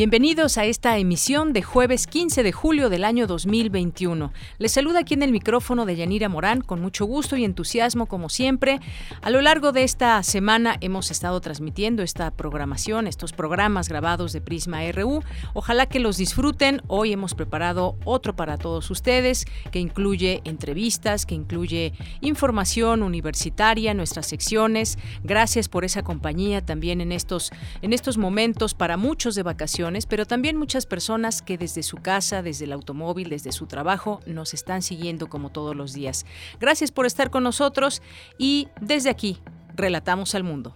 Bienvenidos a esta emisión de jueves 15 de julio del año 2021. Les saluda aquí en el micrófono de Yanira Morán con mucho gusto y entusiasmo como siempre. A lo largo de esta semana hemos estado transmitiendo esta programación, estos programas grabados de Prisma RU. Ojalá que los disfruten. Hoy hemos preparado otro para todos ustedes que incluye entrevistas, que incluye información universitaria, nuestras secciones. Gracias por esa compañía también en estos en estos momentos para muchos de vacaciones pero también muchas personas que desde su casa, desde el automóvil, desde su trabajo, nos están siguiendo como todos los días. Gracias por estar con nosotros y desde aquí, relatamos al mundo.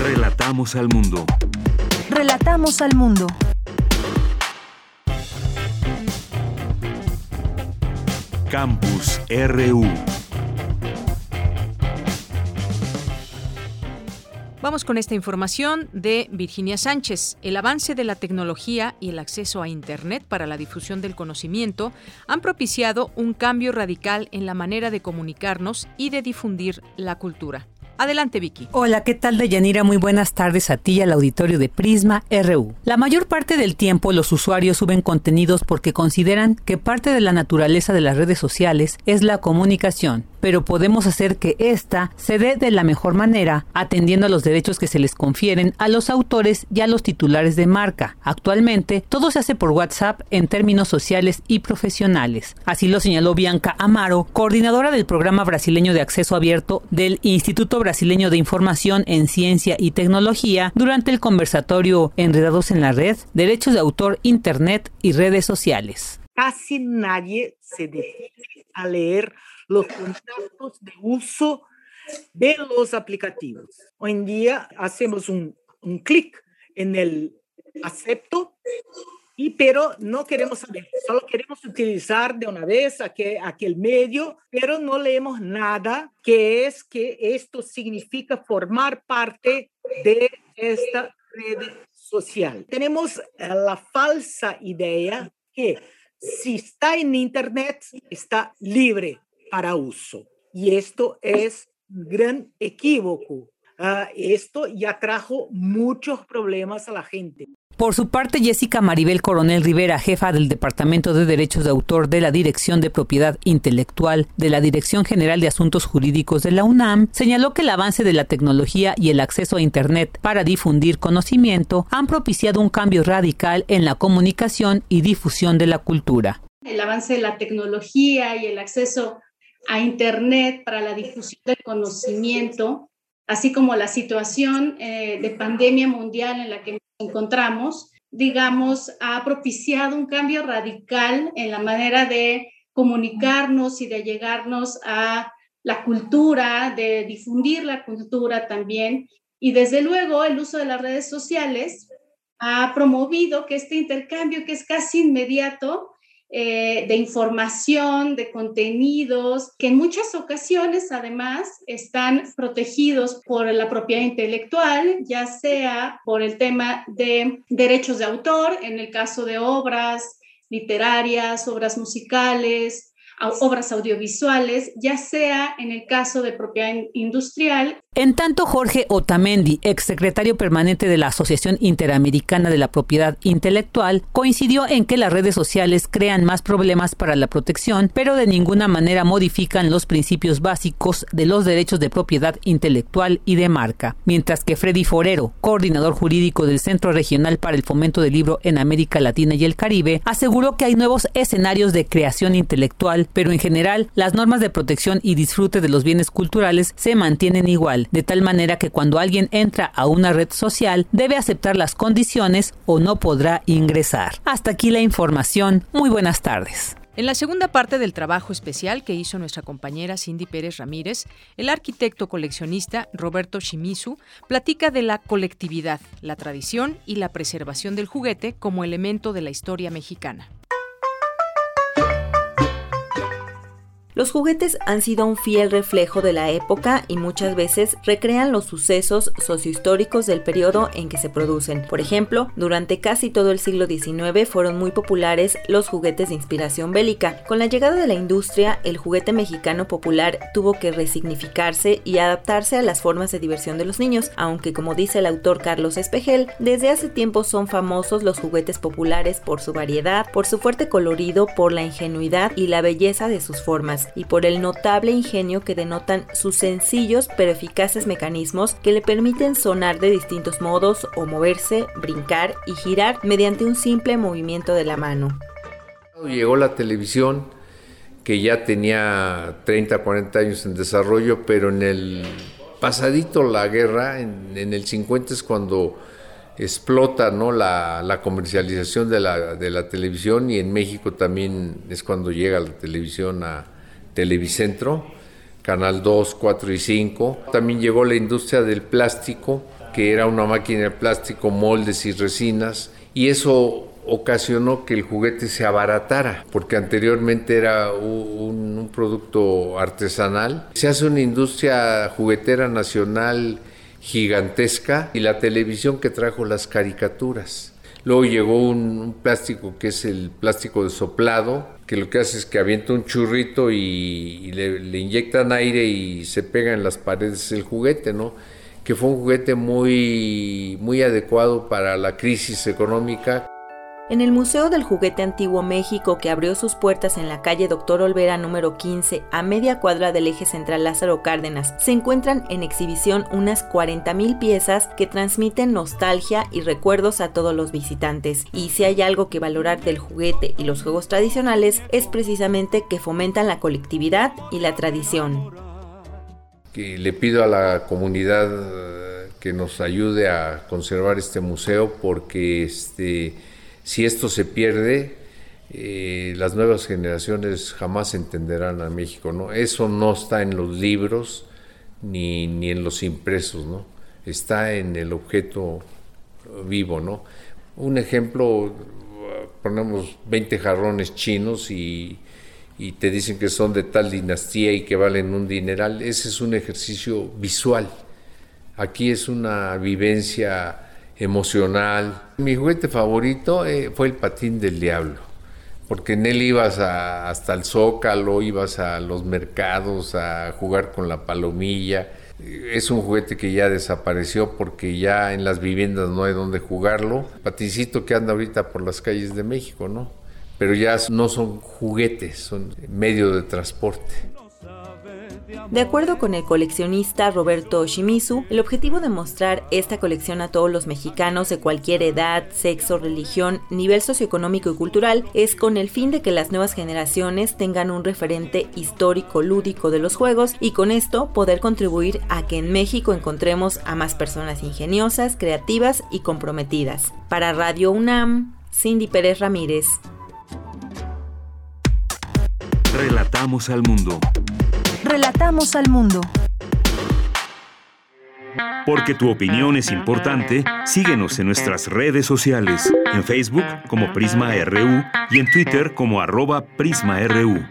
Relatamos al mundo. Relatamos al mundo. Campus RU. Vamos con esta información de Virginia Sánchez. El avance de la tecnología y el acceso a Internet para la difusión del conocimiento han propiciado un cambio radical en la manera de comunicarnos y de difundir la cultura. Adelante, Vicky. Hola, ¿qué tal, Deyanira? Muy buenas tardes a ti y al auditorio de Prisma RU. La mayor parte del tiempo los usuarios suben contenidos porque consideran que parte de la naturaleza de las redes sociales es la comunicación, pero podemos hacer que ésta se dé de la mejor manera, atendiendo a los derechos que se les confieren a los autores y a los titulares de marca. Actualmente, todo se hace por WhatsApp en términos sociales y profesionales. Así lo señaló Bianca Amaro, coordinadora del programa brasileño de acceso abierto del Instituto Brasileño de Información en Ciencia y Tecnología durante el conversatorio Enredados en la Red, Derechos de Autor, Internet y Redes Sociales. Casi nadie se decide a leer los contratos de uso de los aplicativos. Hoy en día hacemos un, un clic en el acepto y pero no queremos saber, solo queremos utilizar de una vez aquel, aquel medio, pero no leemos nada que es que esto significa formar parte de esta red social. Tenemos eh, la falsa idea que si está en Internet, está libre para uso. Y esto es un gran equívoco. Uh, esto ya trajo muchos problemas a la gente. Por su parte, Jessica Maribel Coronel Rivera, jefa del Departamento de Derechos de Autor de la Dirección de Propiedad Intelectual de la Dirección General de Asuntos Jurídicos de la UNAM, señaló que el avance de la tecnología y el acceso a Internet para difundir conocimiento han propiciado un cambio radical en la comunicación y difusión de la cultura. El avance de la tecnología y el acceso a Internet para la difusión del conocimiento, así como la situación eh, de pandemia mundial en la que encontramos, digamos, ha propiciado un cambio radical en la manera de comunicarnos y de llegarnos a la cultura, de difundir la cultura también. Y desde luego el uso de las redes sociales ha promovido que este intercambio, que es casi inmediato, eh, de información, de contenidos, que en muchas ocasiones además están protegidos por la propiedad intelectual, ya sea por el tema de derechos de autor, en el caso de obras literarias, obras musicales, obras audiovisuales, ya sea en el caso de propiedad industrial en tanto, Jorge Otamendi, exsecretario permanente de la Asociación Interamericana de la Propiedad Intelectual, coincidió en que las redes sociales crean más problemas para la protección, pero de ninguna manera modifican los principios básicos de los derechos de propiedad intelectual y de marca. Mientras que Freddy Forero, coordinador jurídico del Centro Regional para el Fomento del Libro en América Latina y el Caribe, aseguró que hay nuevos escenarios de creación intelectual pero en general las normas de protección y disfrute de los bienes culturales se mantienen igual, de tal manera que cuando alguien entra a una red social debe aceptar las condiciones o no podrá ingresar. Hasta aquí la información. Muy buenas tardes. En la segunda parte del trabajo especial que hizo nuestra compañera Cindy Pérez Ramírez, el arquitecto coleccionista Roberto Shimizu platica de la colectividad, la tradición y la preservación del juguete como elemento de la historia mexicana. Los juguetes han sido un fiel reflejo de la época y muchas veces recrean los sucesos sociohistóricos del periodo en que se producen. Por ejemplo, durante casi todo el siglo XIX fueron muy populares los juguetes de inspiración bélica. Con la llegada de la industria, el juguete mexicano popular tuvo que resignificarse y adaptarse a las formas de diversión de los niños, aunque como dice el autor Carlos Espejel, desde hace tiempo son famosos los juguetes populares por su variedad, por su fuerte colorido, por la ingenuidad y la belleza de sus formas y por el notable ingenio que denotan sus sencillos pero eficaces mecanismos que le permiten sonar de distintos modos o moverse, brincar y girar mediante un simple movimiento de la mano. Llegó la televisión que ya tenía 30, 40 años en desarrollo, pero en el pasadito la guerra, en, el 50 es cuando explota ¿no? la, la comercialización de la, de la, televisión y en México también es cuando llega la televisión a, Televicentro, Canal 2, 4 y 5. También llegó la industria del plástico, que era una máquina de plástico, moldes y resinas, y eso ocasionó que el juguete se abaratara, porque anteriormente era un, un, producto artesanal. Se hace una industria juguetera nacional gigantesca y la televisión que trajo las caricaturas. Luego llegó un, plástico que es el plástico de soplado, que lo que hace es que avienta un churrito y, le, inyectan aire y se pega en las paredes el juguete, ¿no? Que fue un juguete muy, muy adecuado para la crisis económica. En el Museo del Juguete Antiguo México, que abrió sus puertas en la calle Doctor Olvera número 15, a media cuadra del eje central Lázaro Cárdenas, se encuentran en exhibición unas 40.000 piezas que transmiten nostalgia y recuerdos a todos los visitantes. Y si hay algo que valorar del juguete y los juegos tradicionales, es precisamente que fomentan la colectividad y la tradición. Que le pido a la comunidad eh, que nos ayude a conservar este museo porque este si esto se pierde, eh, las nuevas generaciones jamás entenderán a México, ¿no? Eso no está en los libros ni, ni en los impresos, ¿no? Está en el objeto vivo, ¿no? Un ejemplo, ponemos 20 jarrones chinos y, y te dicen que son de tal dinastía y que valen un dineral, ese es un ejercicio visual. Aquí es una vivencia emocional. Mi juguete favorito eh, fue el patín del diablo, porque en él ibas hasta el zócalo, ibas a los mercados a jugar con la palomilla. Es un juguete que ya desapareció porque ya en las viviendas no hay donde jugarlo. Patincito que anda ahorita por las calles de México, ¿no? Pero ya no son juguetes, son medio de transporte. De acuerdo con el coleccionista Roberto Shimizu, el objetivo de mostrar esta colección a todos los mexicanos de cualquier edad, sexo, religión, nivel socioeconómico y cultural es con el fin de que las nuevas generaciones tengan un referente histórico lúdico de los juegos y con esto poder contribuir a que en México encontremos a más personas ingeniosas, creativas y comprometidas. Para Radio UNAM, Cindy Pérez Ramírez. Relatamos al mundo. Relatamos al mundo. Porque tu opinión es importante, síguenos en nuestras redes sociales, en Facebook como Prisma RU y en Twitter como arroba PrismaRU.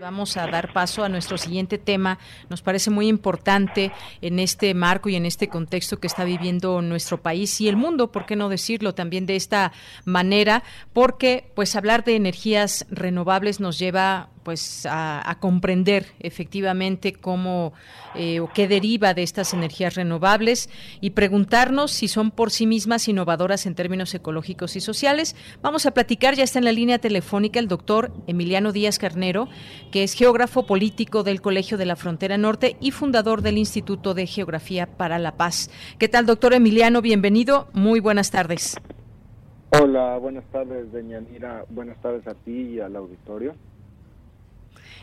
Vamos a dar paso a nuestro siguiente tema. Nos parece muy importante en este marco y en este contexto que está viviendo nuestro país y el mundo, ¿por qué no decirlo también de esta manera? Porque pues hablar de energías renovables nos lleva pues a, comprender efectivamente cómo eh, o qué deriva de estas energías renovables y preguntarnos si son por sí mismas innovadoras en términos ecológicos y sociales. Vamos a platicar, ya está en la línea telefónica el doctor Emiliano Díaz Carnero, que es geógrafo político del Colegio de la Frontera Norte y fundador del Instituto de Geografía para la Paz. ¿Qué tal, doctor Emiliano? Bienvenido. Muy buenas tardes. Hola, buenas tardes, doña Nira. Buenas tardes a ti y al auditorio.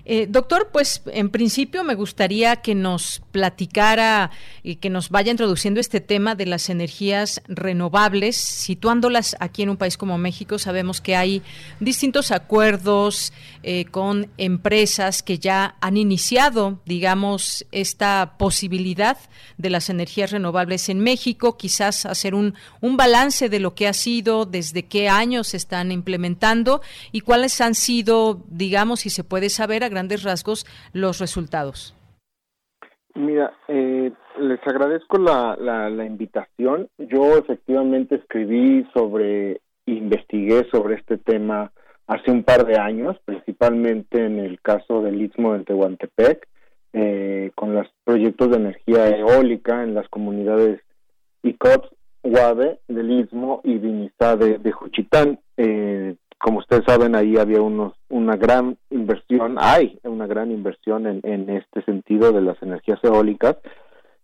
Eh, doctor, pues en principio me gustaría que nos platicara y que nos vaya introduciendo este tema de las energías renovables, situándolas aquí en un país como México. Sabemos que hay distintos acuerdos eh, con empresas que ya han iniciado, digamos, esta posibilidad de las energías renovables en México. Quizás hacer un, un balance de lo que ha sido, desde qué años se están implementando y cuáles han sido, digamos, si se puede saber, grandes rasgos los resultados? Mira, eh, les agradezco la, la, invitación. Yo efectivamente escribí sobre, investigué sobre este tema hace un par de años, principalmente en el caso del Istmo de Tehuantepec, eh, con los proyectos de energía eólica en las comunidades ICOPS, Guave del Istmo y Vinizá de, de Juchitán. Eh, como ustedes saben, ahí había unos, una gran inversión, hay una gran inversión en, en este sentido de las energías eólicas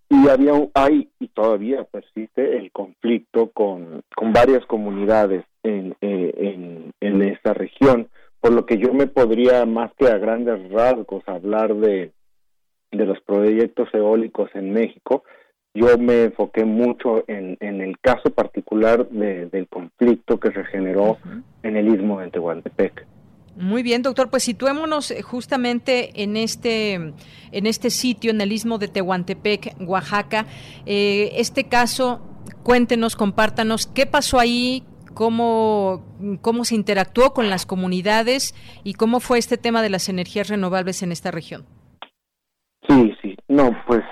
y había hay y todavía persiste el conflicto con, con varias comunidades en, eh, en, en esa región, por lo que yo me podría más que a grandes rasgos hablar de, de los proyectos eólicos en México, yo me enfoqué mucho en, en el caso particular del conflicto que se generó en el istmo de Tehuantepec. Muy bien, doctor. Pues situémonos eh, justamente en este, en este sitio, en el istmo de Tehuantepec, Oaxaca. Eh, este caso, cuéntenos, compártanos, ¿qué pasó ahí? Cómo, cómo se interactuó con las comunidades y cómo fue este tema de las energías renovables en esta región. Sí, sí, no, pues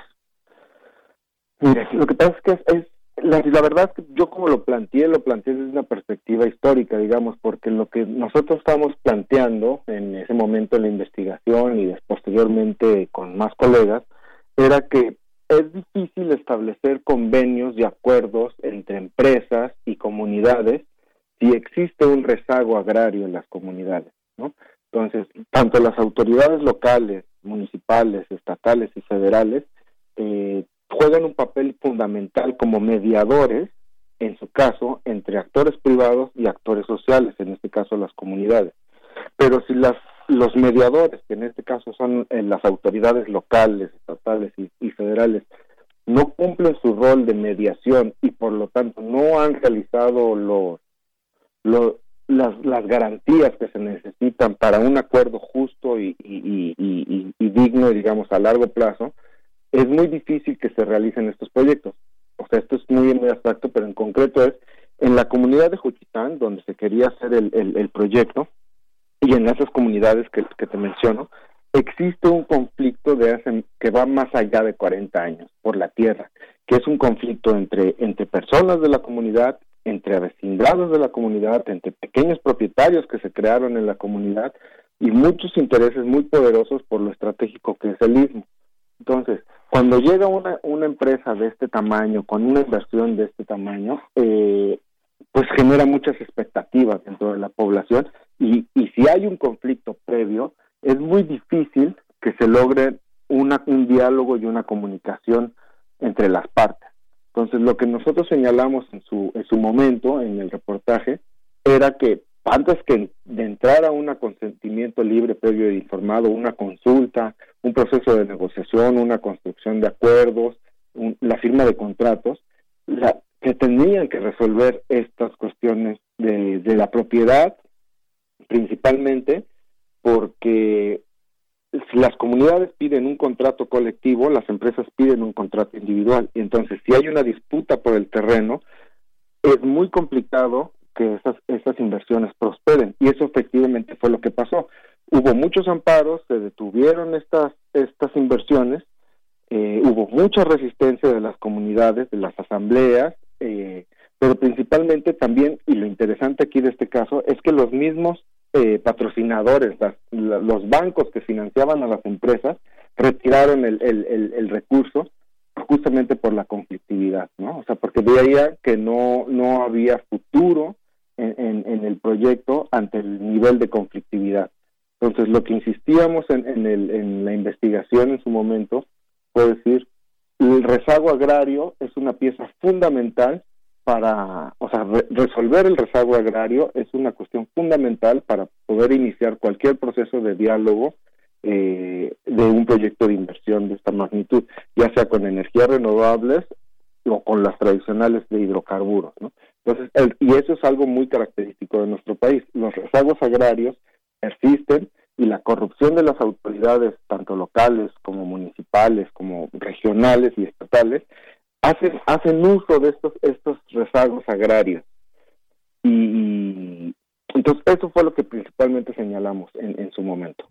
Mire, lo que pasa es que es, la, verdad es que yo como lo planteé, lo planteé desde una perspectiva histórica, digamos, porque lo que nosotros estamos planteando en ese momento en la investigación y posteriormente con más colegas, era que es difícil establecer convenios y acuerdos entre empresas y comunidades si existe un rezago agrario en las comunidades, ¿no? Entonces, tanto las autoridades locales, municipales, estatales y federales eh, juegan un papel fundamental como mediadores, en su caso, entre actores privados y actores sociales, en este caso las comunidades. Pero si las los mediadores, que en este caso son eh, las autoridades locales, estatales y, federales, no cumplen su rol de mediación y por lo tanto no han realizado los, las, las, garantías que se necesitan para un acuerdo justo y, y, y digno, digamos, a largo plazo, es muy difícil que se realicen estos proyectos. O sea, esto es muy, muy abstracto, pero en concreto es en la comunidad de Juchitán, donde se quería hacer el, el, proyecto, y en esas comunidades que, que, te menciono, existe un conflicto de hace, que va más allá de 40 años por la tierra, que es un conflicto entre, entre personas de la comunidad, entre vecindados de la comunidad, entre pequeños propietarios que se crearon en la comunidad y muchos intereses muy poderosos por lo estratégico que es el istmo. Entonces, cuando llega una, una empresa de este tamaño, con una inversión de este tamaño, eh, pues genera muchas expectativas dentro de la población y, y si hay un conflicto previo, es muy difícil que se logre una, un diálogo y una comunicación entre las partes. Entonces, lo que nosotros señalamos en su, en su momento, en el reportaje, era que antes que de entrar a un consentimiento libre, previo e informado, una consulta, un proceso de negociación, una construcción de acuerdos, la firma de contratos, la, que tenían que resolver estas cuestiones de, la propiedad, principalmente porque las comunidades piden un contrato colectivo, las empresas piden un contrato individual. Y entonces, si hay una disputa por el terreno, es muy complicado que esas, esas inversiones prosperen. Y eso efectivamente fue lo que pasó. Hubo muchos amparos, se detuvieron estas, estas inversiones, eh, hubo mucha resistencia de las comunidades, de las asambleas, eh, pero principalmente también, y lo interesante aquí de este caso, es que los mismos eh, patrocinadores, los bancos que financiaban a las empresas, retiraron el, el, el recurso justamente por la conflictividad, ¿no? O sea, porque veía que no, no había futuro en, el proyecto ante el nivel de conflictividad. Entonces, lo que insistíamos en, la investigación en su momento fue decir, el rezago agrario es una pieza fundamental para, o sea, resolver el rezago agrario es una cuestión fundamental para poder iniciar cualquier proceso de diálogo eh, de un proyecto de inversión de esta magnitud, ya sea con energías renovables o con las tradicionales de hidrocarburos, ¿no? Entonces, y eso es algo muy característico de nuestro país. Los rezagos agrarios persisten y la corrupción de las autoridades, tanto locales como municipales, como regionales y estatales, hacen, hacen uso de estos, estos rezagos agrarios. Y, entonces eso fue lo que principalmente señalamos en, en su momento.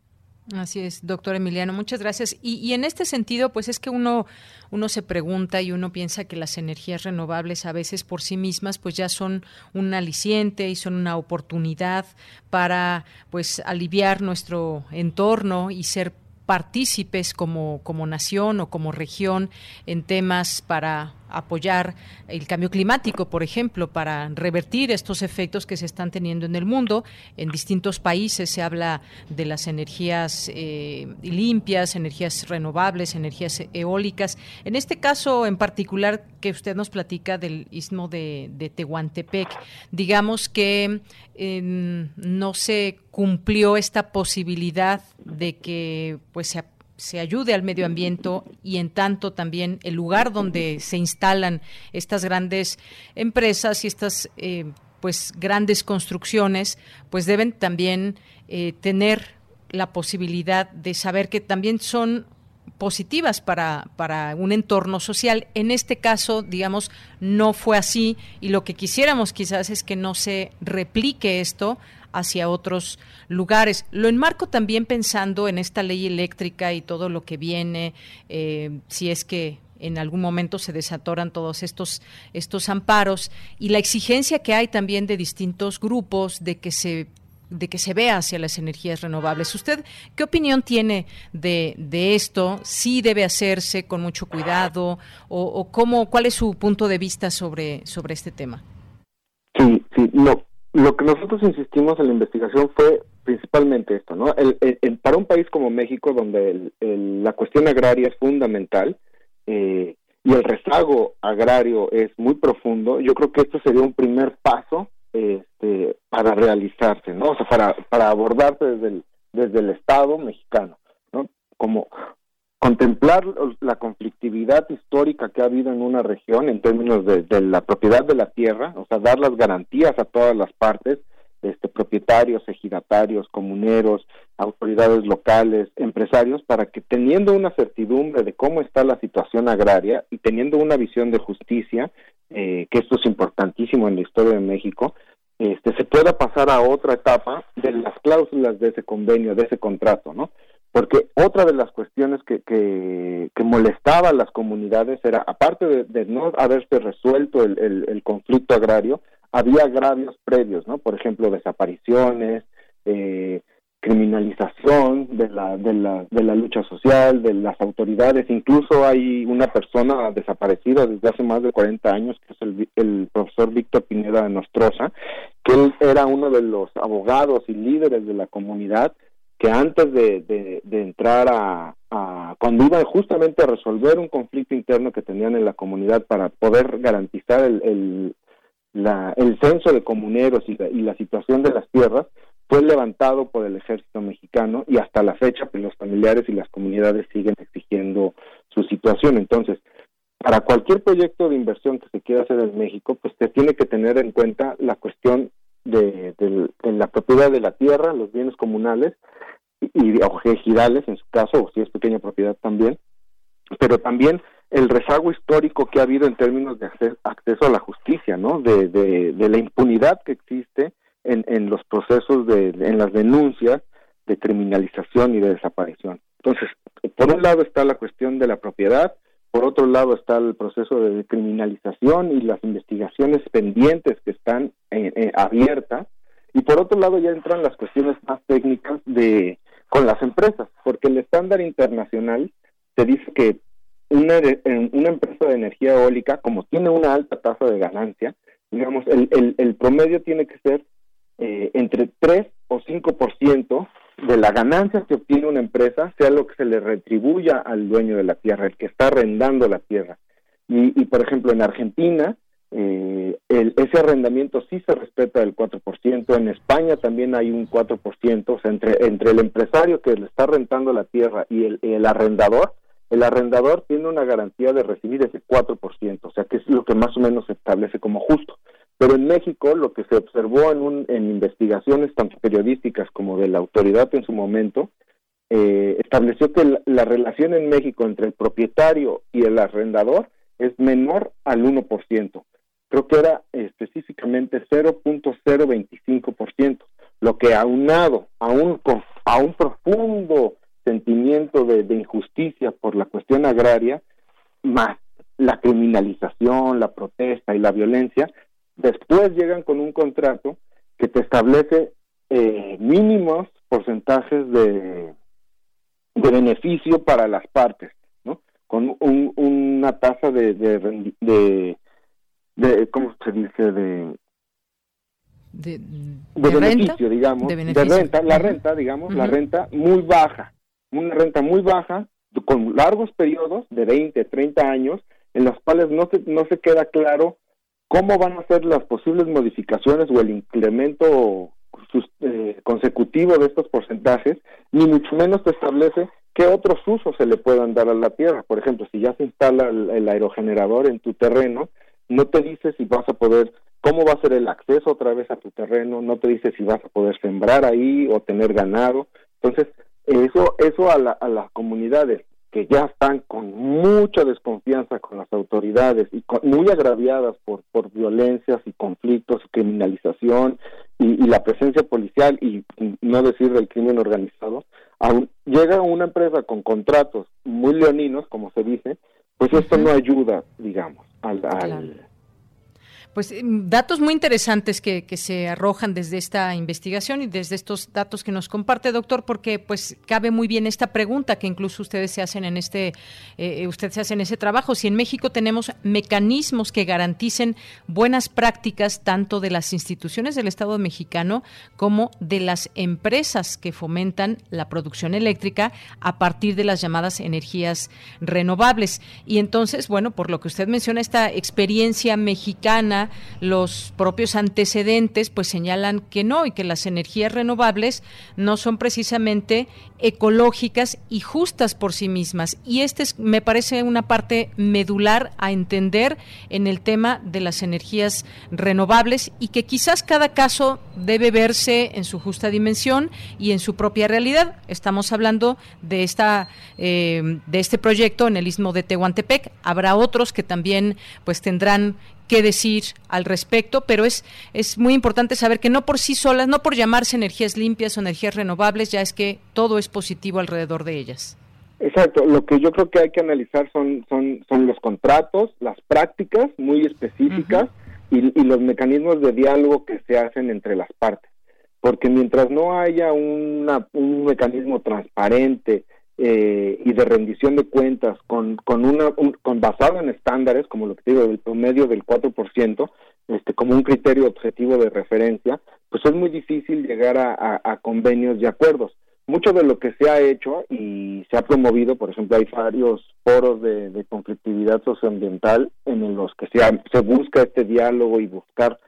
Así es, doctor Emiliano, muchas gracias. Y, en este sentido, pues es que uno, uno se pregunta y uno piensa que las energías renovables a veces por sí mismas pues ya son un aliciente y son una oportunidad para pues aliviar nuestro entorno y ser partícipes como, como nación o como región en temas para apoyar el cambio climático, por ejemplo, para revertir estos efectos que se están teniendo en el mundo. En distintos países se habla de las energías eh, limpias, energías renovables, energías eólicas. En este caso en particular que usted nos platica del istmo de, Tehuantepec, digamos que no se cumplió esta posibilidad de que pues se se ayude al medio ambiente y en tanto también el lugar donde se instalan estas grandes empresas y estas eh, pues grandes construcciones pues deben también eh, tener la posibilidad de saber que también son positivas para, para un entorno social. En este caso, digamos, no fue así y lo que quisiéramos quizás es que no se replique esto hacia otros lugares. Lo enmarco también pensando en esta ley eléctrica y todo lo que viene, eh, si es que en algún momento se desatoran todos estos, estos amparos y la exigencia que hay también de distintos grupos de que se de que se vea hacia las energías renovables. ¿Usted qué opinión tiene de, de esto? ¿Sí debe hacerse con mucho cuidado? ¿O, o cómo, cuál es su punto de vista sobre, sobre este tema? Sí, sí, no, lo que nosotros insistimos en la investigación fue principalmente esto, ¿no? El, para un país como México, donde la cuestión agraria es fundamental eh, y el rezago agrario es muy profundo, yo creo que esto sería un primer paso este, para realizarse, ¿no? O sea, para, para abordarse el, desde el Estado mexicano, ¿no? Como contemplar la conflictividad histórica que ha habido en una región en términos de, la propiedad de la tierra, o sea, dar las garantías a todas las partes, este, propietarios, ejidatarios, comuneros, autoridades locales, empresarios, para que teniendo una certidumbre de cómo está la situación agraria y teniendo una visión de justicia, eh, que esto es importantísimo en la historia de México, este, se pueda pasar a otra etapa de las cláusulas de ese convenio, de ese contrato, ¿no? Porque otra de las cuestiones que, que, molestaba a las comunidades era, aparte de, no haberse resuelto el, conflicto agrario, había agravios previos, ¿no? Por ejemplo, desapariciones, eh, criminalización de la, de, la, de la lucha social, de las autoridades, incluso hay una persona desaparecida desde hace más de 40 años, que es el, el profesor Víctor Pineda de Nostroza, que él era uno de los abogados y líderes de la comunidad, que antes de, entrar a, cuando iban justamente a resolver un conflicto interno que tenían en la comunidad para poder garantizar el, el, la, el censo de comuneros y la, y la situación de las tierras, fue levantado por el ejército mexicano y hasta la fecha pues los familiares y las comunidades siguen exigiendo su situación. Entonces, para cualquier proyecto de inversión que se quiera hacer en México, pues se tiene que tener en cuenta la cuestión de, la propiedad de la tierra, los bienes comunales y, o ejidales en su caso, o si es pequeña propiedad también, pero también el rezago histórico que ha habido en términos de acceso, a la justicia, ¿no? De, de, la impunidad que existe en, en los procesos de, en las denuncias de criminalización y de desaparición. Entonces, por un lado está la cuestión de la propiedad, por otro lado está el proceso de criminalización y las investigaciones pendientes que están eh, eh, abiertas. Y por otro lado ya entran las cuestiones más técnicas de con las empresas, porque el estándar internacional te dice que una, una empresa de energía eólica, como tiene una alta tasa de ganancia, digamos, el, el, promedio tiene que ser eh, entre 3 o 5% de la ganancia que obtiene una empresa sea lo que se le retribuya al dueño de la tierra, el que está arrendando la tierra. Y, por ejemplo, en Argentina, eh, ese arrendamiento sí se respeta del 4%, en España también hay un 4%, o sea, entre, entre el empresario que le está rentando la tierra y el, el arrendador, el arrendador tiene una garantía de recibir ese 4%, o sea, que es lo que más o menos se establece como justo. Pero en México lo que se observó en, un, en investigaciones tanto periodísticas como de la autoridad en su momento, eh, estableció que la, relación en México entre el propietario y el arrendador es menor al 1%. Creo que era específicamente 0.025%, lo que aunado a un, a un profundo sentimiento de, injusticia por la cuestión agraria, más la criminalización, la protesta y la violencia, después llegan con un contrato que te establece eh, mínimos porcentajes de, de beneficio para las partes, ¿no? Con una tasa de, de, de, ¿cómo se dice? De, de, beneficio, digamos, de, renta, la renta, digamos, la renta muy baja, una renta muy baja, con largos periodos de 20, 30 años, en los cuales no se, no se queda claro cómo van a ser las posibles modificaciones o el incremento eh, consecutivo de estos porcentajes, ni mucho menos se establece qué otros usos se le puedan dar a la tierra. Por ejemplo, si ya se instala el, aerogenerador en tu terreno, no te dice si vas a poder, cómo va a ser el acceso otra vez a tu terreno, no te dice si vas a poder sembrar ahí o tener ganado. Entonces, eso, eso a, a las comunidades que ya están con mucha desconfianza con las autoridades y muy agraviadas por, por violencias y conflictos y criminalización y, la presencia policial y, no decir del crimen organizado, llega una empresa con contratos muy leoninos, como se dice, pues esto no ayuda, digamos, al, pues em, datos muy interesantes que, se arrojan desde esta investigación y desde estos datos que nos comparte, doctor, porque pues cabe muy bien esta pregunta que incluso ustedes se hacen en este, eh, eh, ustedes hacen ese trabajo. Si en México tenemos mecanismos que garanticen buenas prácticas tanto de las instituciones del Estado mexicano como de las empresas que fomentan la producción eléctrica a partir de las llamadas energías renovables. Y entonces, bueno, por lo que usted menciona, esta experiencia mexicana los propios antecedentes pues señalan que no y que las energías renovables no son precisamente ecológicas y justas por sí mismas. Y este es, me parece una parte medular a entender en el tema de las energías renovables y que quizás cada caso debe verse en su justa dimensión y en su propia realidad. Estamos hablando de esta eh, de este proyecto en el istmo de Tehuantepec. Habrá otros que también pues tendrán qué decir al respecto, pero es, es muy importante saber que no por sí solas, no por llamarse energías limpias o energías renovables, ya es que todo es positivo alrededor de ellas. Exacto, lo que yo creo que hay que analizar son, son, son los contratos, las prácticas muy específicas y, y, los mecanismos de diálogo que se hacen entre las partes. Porque mientras no haya una, un mecanismo transparente, eh, y de rendición de cuentas con, con una con basado en estándares como lo que digo del promedio del 4% este como un criterio objetivo de referencia pues es muy difícil llegar a, convenios y acuerdos. Mucho de lo que se ha hecho y se ha promovido por ejemplo hay varios foros de, conflictividad socioambiental en los que se, se busca este diálogo y buscar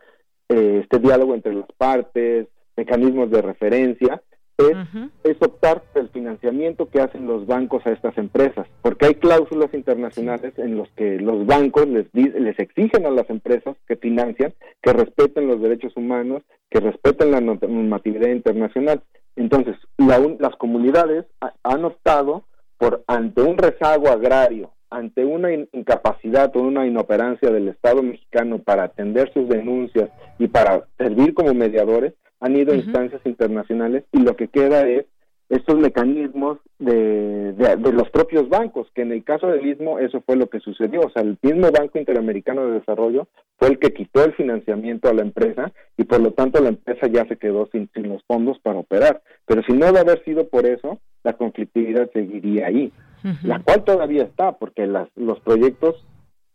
eh, este diálogo entre las partes mecanismos de referencia es, optar por el financiamiento que hacen los bancos a estas empresas, porque hay cláusulas internacionales en los que los bancos les, les exigen a las empresas que financian que respeten los derechos humanos, que respeten la normatividad internacional. Entonces, las comunidades han optado por, ante un rezago agrario, ante una incapacidad o una inoperancia del Estado mexicano para atender sus denuncias y para servir como mediadores, han ido a instancias internacionales y lo que queda es estos mecanismos de, de, los propios bancos, que en el caso del mismo eso fue lo que sucedió, o sea, el mismo Banco Interamericano de Desarrollo fue el que quitó el financiamiento a la empresa y por lo tanto la empresa ya se quedó sin, sin los fondos para operar, pero si no de haber sido por eso, la conflictividad seguiría ahí, la cual todavía está, porque las, los proyectos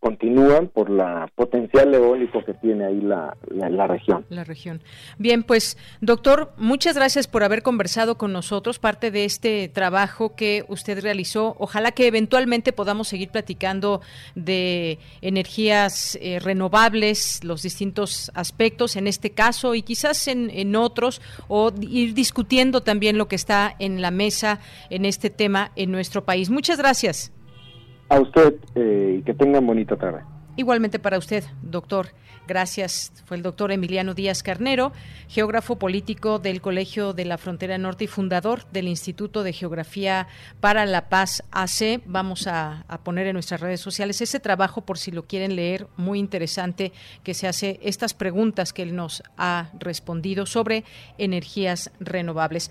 continúan por la potencial eólico que tiene ahí la, la, región. La región. Bien, pues doctor, muchas gracias por haber conversado con nosotros, parte de este trabajo que usted realizó. Ojalá que eventualmente podamos seguir platicando de energías eh, renovables, los distintos aspectos en este caso y quizás en, en otros, o ir discutiendo también lo que está en la mesa en este tema en nuestro país. Muchas gracias. A usted eh, y que tengan bonita tarde. Igualmente para usted, doctor. Gracias. Fue el doctor Emiliano Díaz Carnero, geógrafo político del Colegio de la Frontera Norte y fundador del Instituto de Geografía para la Paz AC. Vamos a, a, poner en nuestras redes sociales ese trabajo por si lo quieren leer, muy interesante, que se hace estas preguntas que él nos ha respondido sobre energías renovables.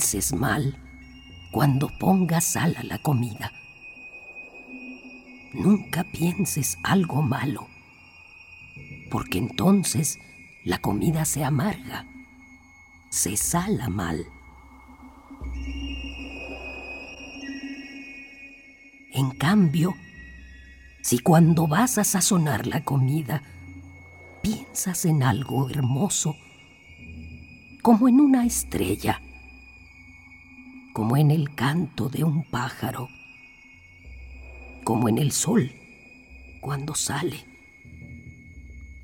Pienses mal cuando pongas sal a la comida. Nunca pienses algo malo, porque entonces la comida se amarga, se sala mal. En cambio, si cuando vas a sazonar la comida piensas en algo hermoso, como en una estrella, como en el canto de un pájaro, como en el sol cuando sale,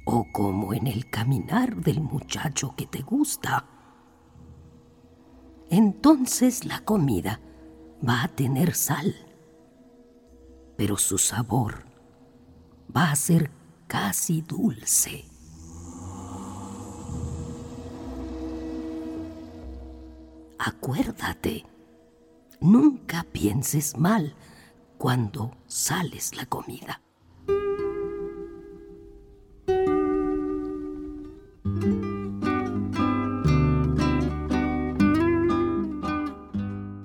o como en el caminar del muchacho que te gusta. Entonces la comida va a tener sal, pero su sabor va a ser casi dulce. acuérdate, nunca pienses mal cuando sales la comida.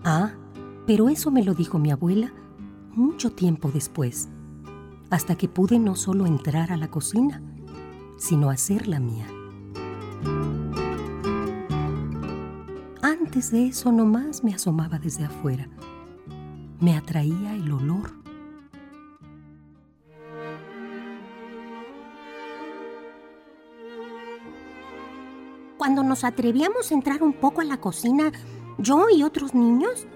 Ah, pero eso me lo dijo mi abuela mucho tiempo después, hasta que pude no solo entrar a la cocina, sino hacer la mía. Antes de eso nomás me asomaba desde afuera. Me atraía el olor. Cuando nos atrevíamos a entrar un poco a la cocina, yo y otros niños,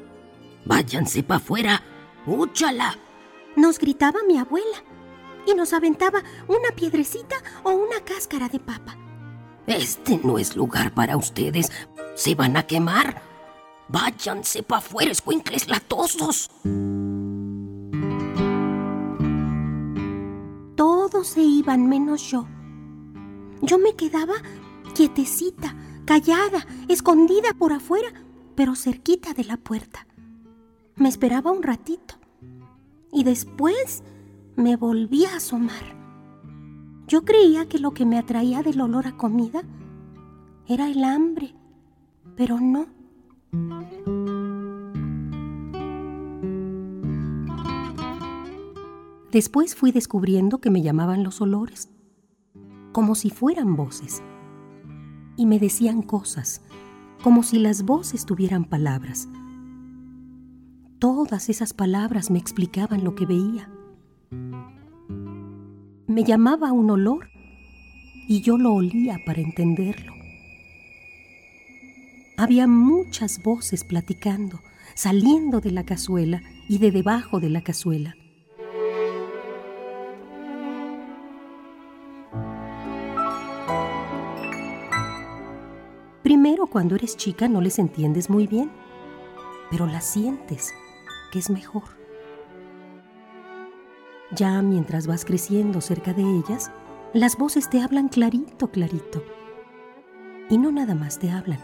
váyanse para afuera, úchala. Nos gritaba mi abuela y nos aventaba una piedrecita o una cáscara de papa. Este no es lugar para ustedes. Se van a quemar. Váyanse para afuera, escuincles latosos. Todos se iban menos yo. Yo me quedaba quietecita, callada, escondida por afuera, pero cerquita de la puerta. Me esperaba un ratito y después me volví a asomar. Yo creía que lo que me atraía del olor a comida era el hambre pero no. Después fui descubriendo que me llamaban los olores, como si fueran voces, y me decían cosas, como si las voces tuvieran palabras. Todas esas palabras me explicaban lo que veía. Me llamaba un olor y yo lo olía para entenderlo. Había muchas voces platicando, saliendo de la cazuela y de debajo de la cazuela. Primero, cuando eres chica no les entiendes muy bien, pero las sientes, que es mejor. Ya mientras vas creciendo cerca de ellas, las voces te hablan clarito, clarito. Y no nada más te hablan,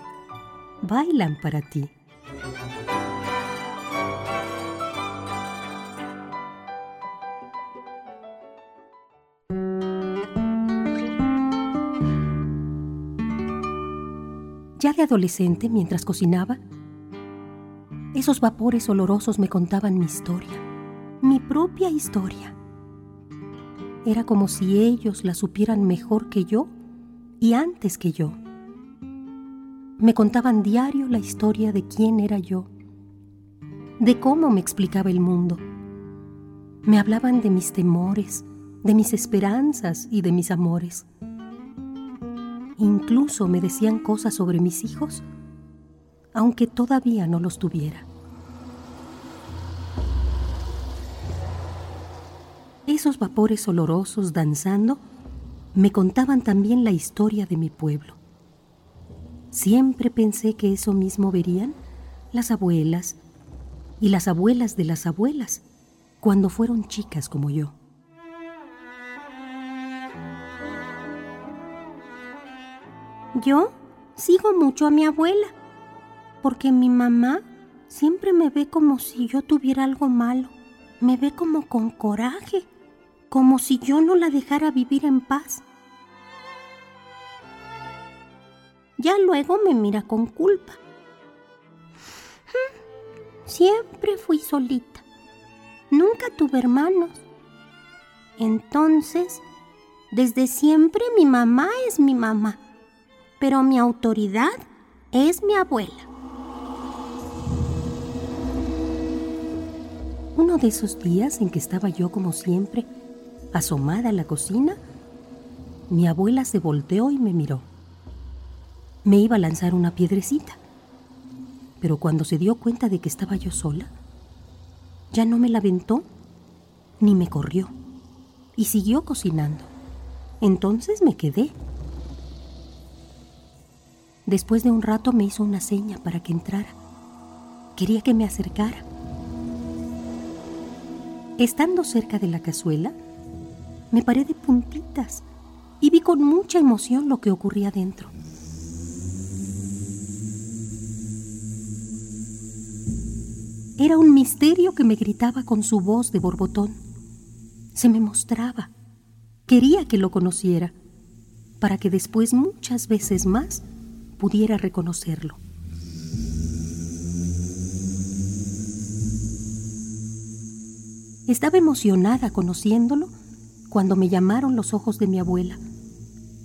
bailan para ti. Ya de adolescente, mientras cocinaba, esos vapores olorosos me contaban mi historia, mi propia historia. Era como si ellos la supieran mejor que yo y antes que yo. Me contaban diario la historia de quién era yo, de cómo me explicaba el mundo. Me hablaban de mis temores, de mis esperanzas y de mis amores. Incluso me decían cosas sobre mis hijos, aunque todavía no los tuviera. Esos vapores olorosos danzando me contaban también la historia de mi pueblo. Siempre pensé que eso mismo verían las abuelas y las abuelas de las abuelas cuando fueron chicas como yo. Yo sigo mucho a mi abuela, porque mi mamá siempre me ve como si yo tuviera algo malo, me ve como con coraje como si yo no la dejara vivir en paz. Ya luego me mira con culpa. Siempre fui solita. Nunca tuve hermanos. Entonces, desde siempre mi mamá es mi mamá, pero mi autoridad es mi abuela. Uno de esos días en que estaba yo como siempre, asomada a la cocina, mi abuela se volteó y me miró. Me iba a lanzar una piedrecita, pero cuando se dio cuenta de que estaba yo sola, ya no me la aventó ni me corrió y siguió cocinando. Entonces me quedé. Después de un rato me hizo una seña para que entrara. Quería que me acercara. Estando cerca de la cazuela, me paré de puntitas y vi con mucha emoción lo que ocurría dentro. Era un misterio que me gritaba con su voz de borbotón. Se me mostraba. Quería que lo conociera, para que después muchas veces más pudiera reconocerlo. Estaba emocionada conociéndolo cuando me llamaron los ojos de mi abuela,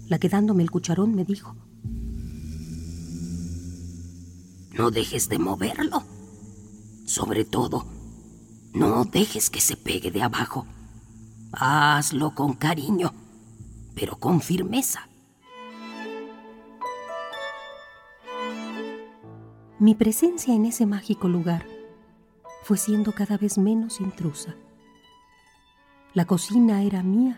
la que dándome el cucharón me dijo, No dejes de moverlo. Sobre todo, no dejes que se pegue de abajo. Hazlo con cariño, pero con firmeza. Mi presencia en ese mágico lugar fue siendo cada vez menos intrusa. La cocina era mía,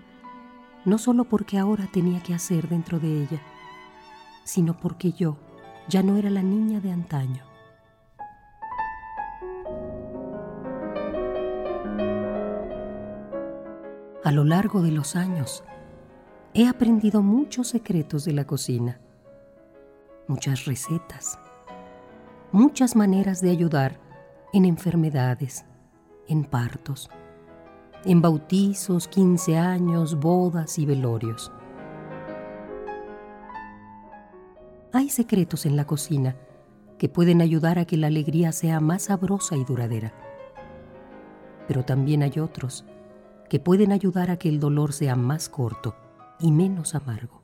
no solo porque ahora tenía que hacer dentro de ella, sino porque yo ya no era la niña de antaño. A lo largo de los años, he aprendido muchos secretos de la cocina, muchas recetas, muchas maneras de ayudar en enfermedades, en partos, en bautizos, 15 años, bodas y velorios. Hay secretos en la cocina que pueden ayudar a que la alegría sea más sabrosa y duradera. Pero también hay otros que pueden ayudar a que el dolor sea más corto y menos amargo.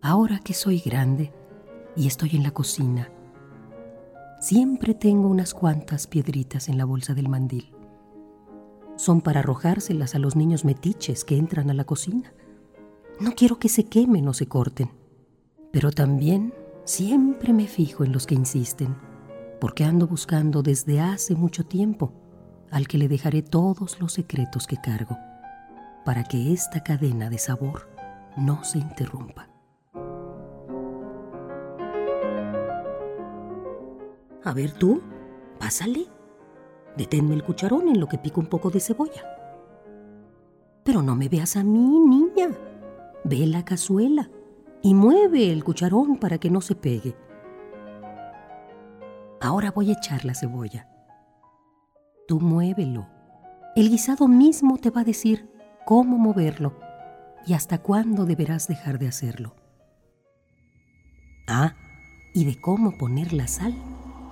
Ahora que soy grande, y estoy en la cocina. Siempre tengo unas cuantas piedritas en la bolsa del mandil. Son para arrojárselas a los niños metiches que entran a la cocina. No quiero que se quemen o se corten. Pero también siempre me fijo en los que insisten, porque ando buscando desde hace mucho tiempo al que le dejaré todos los secretos que cargo, para que esta cadena de sabor no se interrumpa. A ver tú, pásale. Deténme el cucharón en lo que pico un poco de cebolla. Pero no me veas a mí, niña. Ve la cazuela y mueve el cucharón para que no se pegue. Ahora voy a echar la cebolla. Tú muévelo. El guisado mismo te va a decir cómo moverlo y hasta cuándo deberás dejar de hacerlo. Ah, y de cómo poner la sal,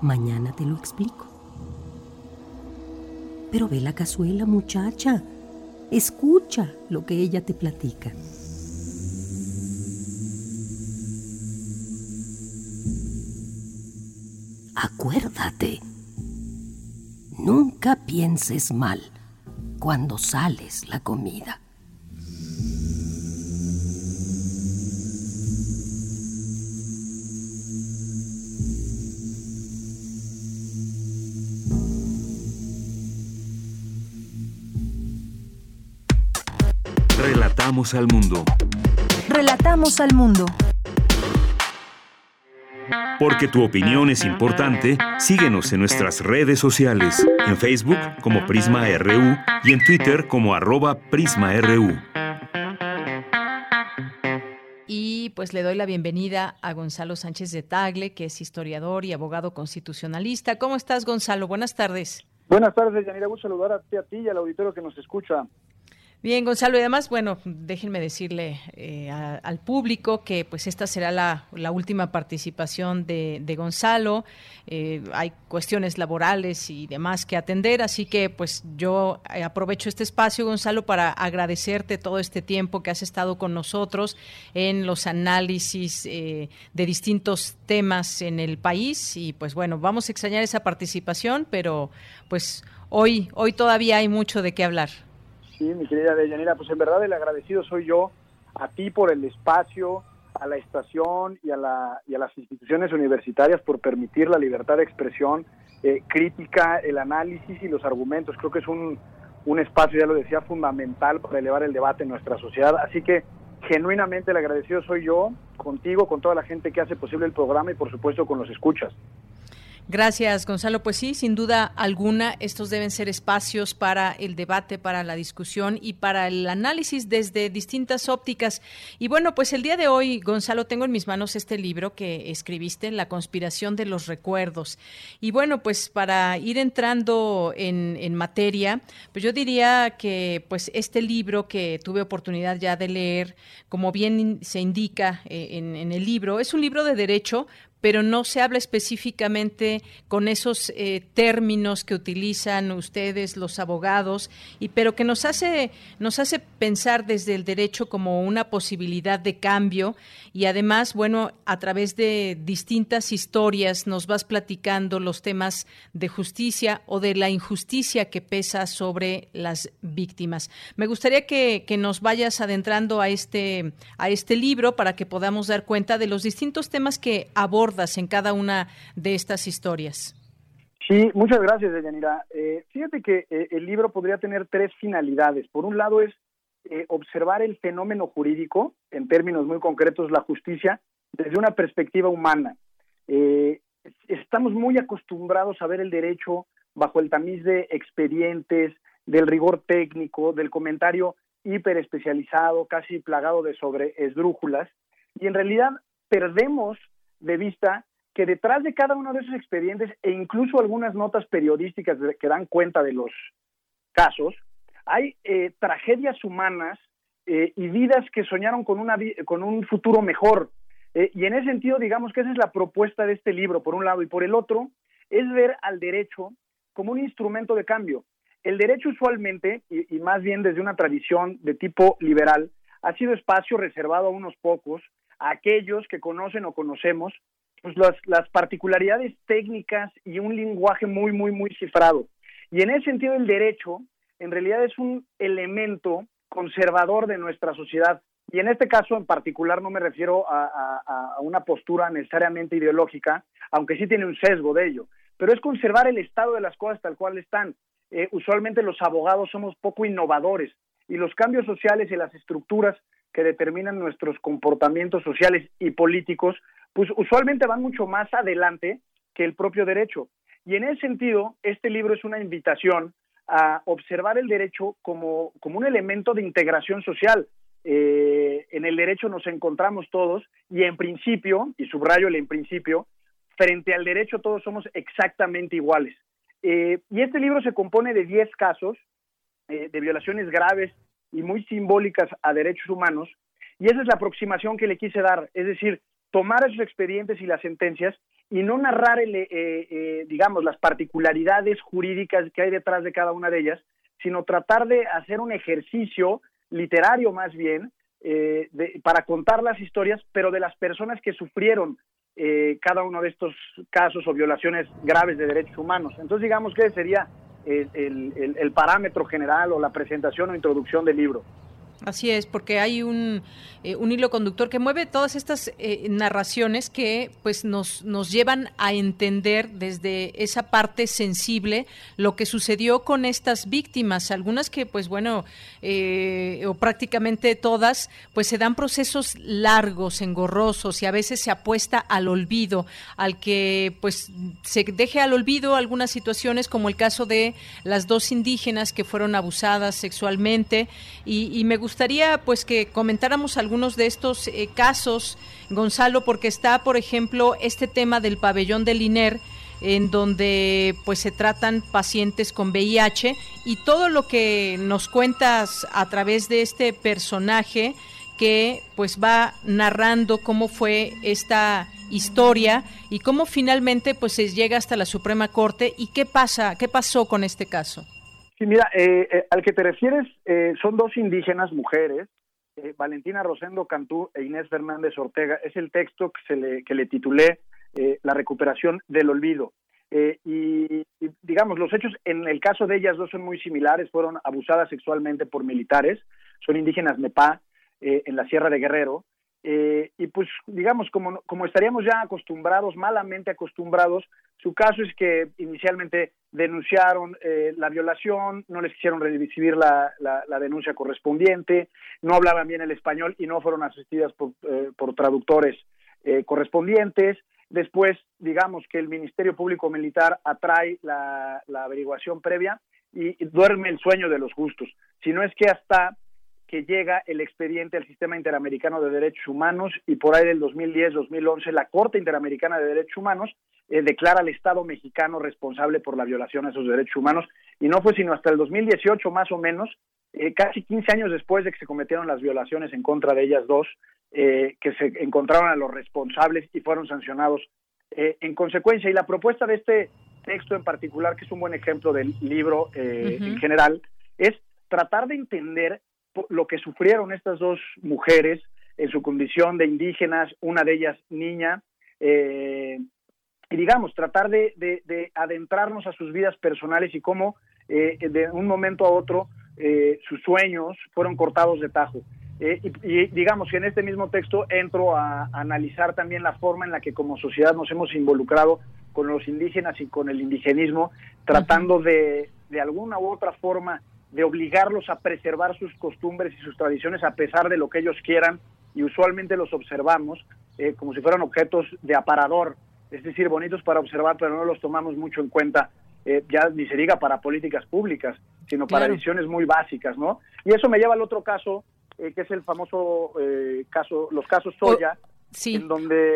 mañana te lo explico. Pero ve la cazuela, muchacha. Escucha lo que ella te platica. Acuérdate, nunca pienses mal cuando sales la comida. Relatamos al mundo. Relatamos al mundo. Porque tu opinión es importante, síguenos en nuestras redes sociales, en Facebook como Prisma RU y en Twitter como arroba PrismaRU. Y pues le doy la bienvenida a Gonzalo Sánchez de Tagle, que es historiador y abogado constitucionalista. ¿Cómo estás, Gonzalo? Buenas tardes. Buenas tardes, Yanira. Gusto saludar a ti, a ti y al auditorio que nos escucha. Bien, Gonzalo, y además, bueno, déjenme decirle eh, al público que pues esta será la, última participación de, Gonzalo. Eh, hay cuestiones laborales y demás que atender, así que pues yo eh, aprovecho este espacio, Gonzalo, para agradecerte todo este tiempo que has estado con nosotros en los análisis de distintos temas en el país y pues bueno, vamos a extrañar esa participación, pero pues hoy, hoy todavía hay mucho de qué hablar. Sí, mi querida Deyanira, pues en verdad el agradecido soy yo a ti por el espacio, a la estación y a, la, y a las instituciones universitarias por permitir la libertad de expresión eh, crítica, el análisis y los argumentos. Creo que es un, un espacio, ya lo decía, fundamental para elevar el debate en nuestra sociedad. Así que genuinamente el agradecido soy yo, contigo, con toda la gente que hace posible el programa y por supuesto con los escuchas. Gracias, Gonzalo. Pues sí, sin duda alguna, estos deben ser espacios para el debate, para la discusión y para el análisis desde distintas ópticas. Y bueno, pues el día de hoy, Gonzalo, tengo en mis manos este libro que escribiste, La conspiración de los recuerdos. Y bueno, pues para ir entrando en, materia, pues yo diría que pues este libro que tuve oportunidad ya de leer, como bien se indica eh, en, en el libro, es un libro de derecho, pero no se habla específicamente con esos eh, términos que utilizan ustedes los abogados y pero que nos hace nos hace pensar desde el derecho como una posibilidad de cambio. Y además bueno a través de distintas historias nos vas platicando los temas de justicia o de la injusticia que pesa sobre las víctimas. Me gustaría que, que nos vayas adentrando a este a este libro para que podamos dar cuenta de los distintos temas que aborda en cada una de estas historias? Sí, muchas gracias, Deyanira. Eh, fíjate que eh, el libro podría tener tres finalidades. Por un lado es eh, observar el fenómeno jurídico, en términos muy concretos, la justicia, desde una perspectiva humana. estamos muy acostumbrados a ver el derecho bajo el tamiz de expedientes, del rigor técnico, del comentario hiperespecializado, casi plagado de sobreesdrújulas, y en realidad perdemos de vista que detrás de cada uno de esos expedientes e incluso algunas notas periodísticas que dan cuenta de los casos, hay eh, tragedias humanas eh, y vidas que soñaron con, una, con un futuro mejor. Eh, y en ese sentido, digamos que esa es la propuesta de este libro, por un lado, y por el otro, es ver al derecho como un instrumento de cambio. El derecho usualmente, y, y más bien desde una tradición de tipo liberal, ha sido espacio reservado a unos pocos aquellos que conocen o conocemos pues las, las particularidades técnicas y un lenguaje muy, muy, muy cifrado. Y en ese sentido el derecho en realidad es un elemento conservador de nuestra sociedad. Y en este caso en particular no me refiero a, una postura necesariamente ideológica, aunque sí tiene un sesgo de ello, pero es conservar el estado de las cosas tal cual están. Eh, usualmente los abogados somos poco innovadores y los cambios sociales y las estructuras que determinan nuestros comportamientos sociales y políticos, pues usualmente van mucho más adelante que el propio derecho. Y en ese sentido, este libro es una invitación a observar el derecho como, como un elemento de integración social. Eh, en el derecho nos encontramos todos y en principio, y subrayo el en principio, frente al derecho todos somos exactamente iguales. Eh, y este libro se compone de 10 casos eh, de violaciones graves y muy simbólicas a derechos humanos, y esa es la aproximación que le quise dar, es decir, tomar esos expedientes y las sentencias y no narrar, el, eh, eh, digamos, las particularidades jurídicas que hay detrás de cada una de ellas, sino tratar de hacer un ejercicio literario más bien eh, para contar las historias, pero de las personas que sufrieron cada uno de estos casos o violaciones graves de derechos humanos. Entonces, digamos que sería el parámetro general o la presentación o introducción del libro. Así es, porque hay un, eh, un hilo conductor que mueve todas estas eh, narraciones que pues nos, nos llevan a entender desde esa parte sensible lo que sucedió con estas víctimas, algunas que pues bueno, eh, o prácticamente todas, pues se dan procesos largos, engorrosos y a veces se apuesta al olvido, al que pues se deje al olvido algunas situaciones como el caso de las dos indígenas que fueron abusadas sexualmente y me gusta gustaría pues que comentáramos algunos de estos eh, casos, Gonzalo, porque está, por ejemplo, este tema del pabellón del INER, en donde pues se tratan pacientes con VIH y todo lo que nos cuentas a través de este personaje que pues va narrando cómo fue esta historia y cómo finalmente pues se llega hasta la Suprema Corte y qué pasa, qué pasó con este caso. Sí, mira, eh, eh, al que te refieres eh, son dos indígenas mujeres, Valentina Rosendo Cantú e Inés Fernández Ortega. Es el texto que, se le, que le titulé La recuperación del olvido. Y, digamos, los hechos en el caso de ellas dos son muy similares. Fueron abusadas sexualmente por militares, son indígenas Nepá en la Sierra de Guerrero. Y pues, digamos, como, como estaríamos ya acostumbrados, malamente acostumbrados, su caso es que inicialmente denunciaron eh, la violación, no les quisieron recibir la, la, denuncia correspondiente, no hablaban bien el español y no fueron asistidas por, eh, por traductores eh, correspondientes. Después, digamos que el Ministerio Público Militar atrae la, la averiguación previa y, y duerme el sueño de los justos. Si no es que hasta que llega el expediente al Sistema Interamericano de Derechos Humanos y por ahí del 2010-2011 la Corte Interamericana de Derechos Humanos eh, declara al Estado mexicano responsable por la violación a esos derechos humanos y no fue sino hasta el 2018 más o menos, eh, casi 15 años después de que se cometieron las violaciones en contra de ellas dos, eh, que se encontraron a los responsables y fueron sancionados en consecuencia. Y la propuesta de este texto en particular, que es un buen ejemplo del libro en general, es tratar de entender lo que sufrieron estas dos mujeres en su condición de indígenas, una de ellas niña, eh, y digamos, tratar de, adentrarnos a sus vidas personales y cómo eh, de un momento a otro eh, sus sueños fueron cortados de tajo. y, digamos que en este mismo texto entro a, analizar también la forma en la que como sociedad nos hemos involucrado con los indígenas y con el indigenismo, tratando de, de alguna u otra forma de obligarlos a preservar sus costumbres y sus tradiciones a pesar de lo que ellos quieran y usualmente los observamos eh, como si fueran objetos de aparador, es decir, bonitos para observar, pero no los tomamos mucho en cuenta, eh, ya ni se diga para políticas públicas, sino para visiones muy básicas, ¿no? Y eso me lleva al otro caso, eh, que es el famoso caso, los casos Soya, Sí.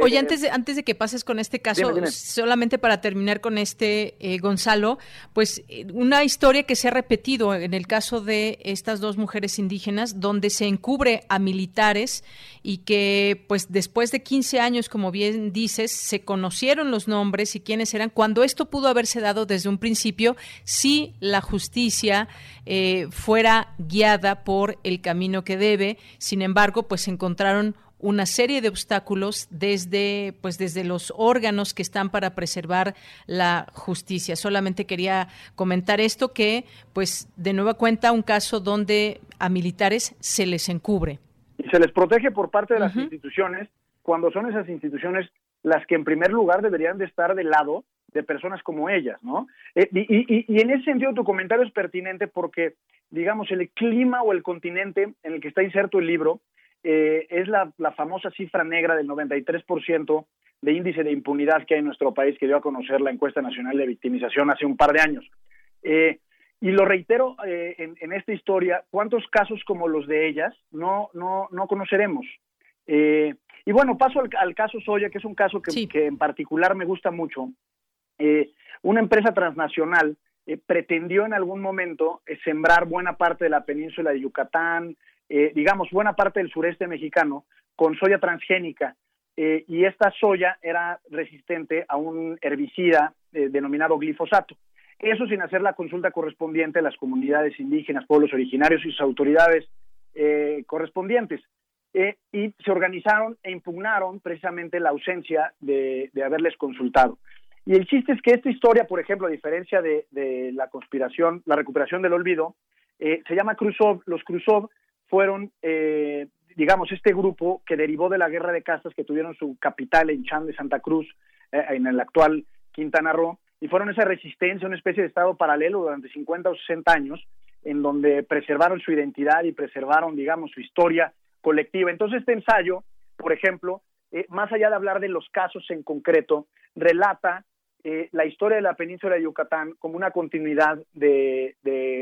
Oye, antes de, antes de que pases con este caso, solamente para terminar con este, eh, Gonzalo, pues eh, una historia que se ha repetido en el caso de estas dos mujeres indígenas, donde se encubre a militares y que, pues después de 15 años, como bien dices, se conocieron los nombres y quiénes eran, cuando esto pudo haberse dado desde un principio, si la justicia eh, fuera guiada por el camino que debe. Sin embargo, pues se encontraron una serie de obstáculos desde pues desde los órganos que están para preservar la justicia. Solamente quería comentar esto que pues de nueva cuenta un caso donde a militares se les encubre y se les protege por parte de las instituciones cuando son esas instituciones las que en primer lugar deberían de estar del lado de personas como ellas, ¿no? Eh, y, y, en ese sentido tu comentario es pertinente porque, digamos, el clima o el continente en el que está inserto el libro eh, es la, famosa cifra negra del 93% de índice de impunidad que hay en nuestro país, que dio a conocer la encuesta nacional de victimización hace un par de años. Eh, y lo reitero eh, en, esta historia, ¿cuántos casos como los de ellas no, no, no conoceremos? y bueno, paso al, caso Soya, que es un caso que, que en particular me gusta mucho. una empresa transnacional eh, pretendió en algún momento eh, sembrar buena parte de la península de Yucatán, digamos, buena parte del sureste mexicano, con soya transgénica. y esta soya era resistente a un herbicida denominado glifosato. Eso sin hacer la consulta correspondiente a las comunidades indígenas, pueblos originarios y sus autoridades correspondientes. y se organizaron e impugnaron precisamente la ausencia de haberles consultado. Y el chiste es que esta historia, por ejemplo, a diferencia de, la conspiración, la recuperación del olvido, eh, se llama Krusov. Los Krusov fueron, eh, digamos, este grupo que derivó de la guerra de castas que tuvieron su capital en Chan de Santa Cruz, eh, en el actual Quintana Roo, y fueron esa resistencia, una especie de estado paralelo durante 50 o 60 años, en donde preservaron su identidad y preservaron, digamos, su historia colectiva. Entonces, este ensayo, por ejemplo, más allá de hablar de los casos en concreto, relata eh, la historia de la península de Yucatán como una continuidad de,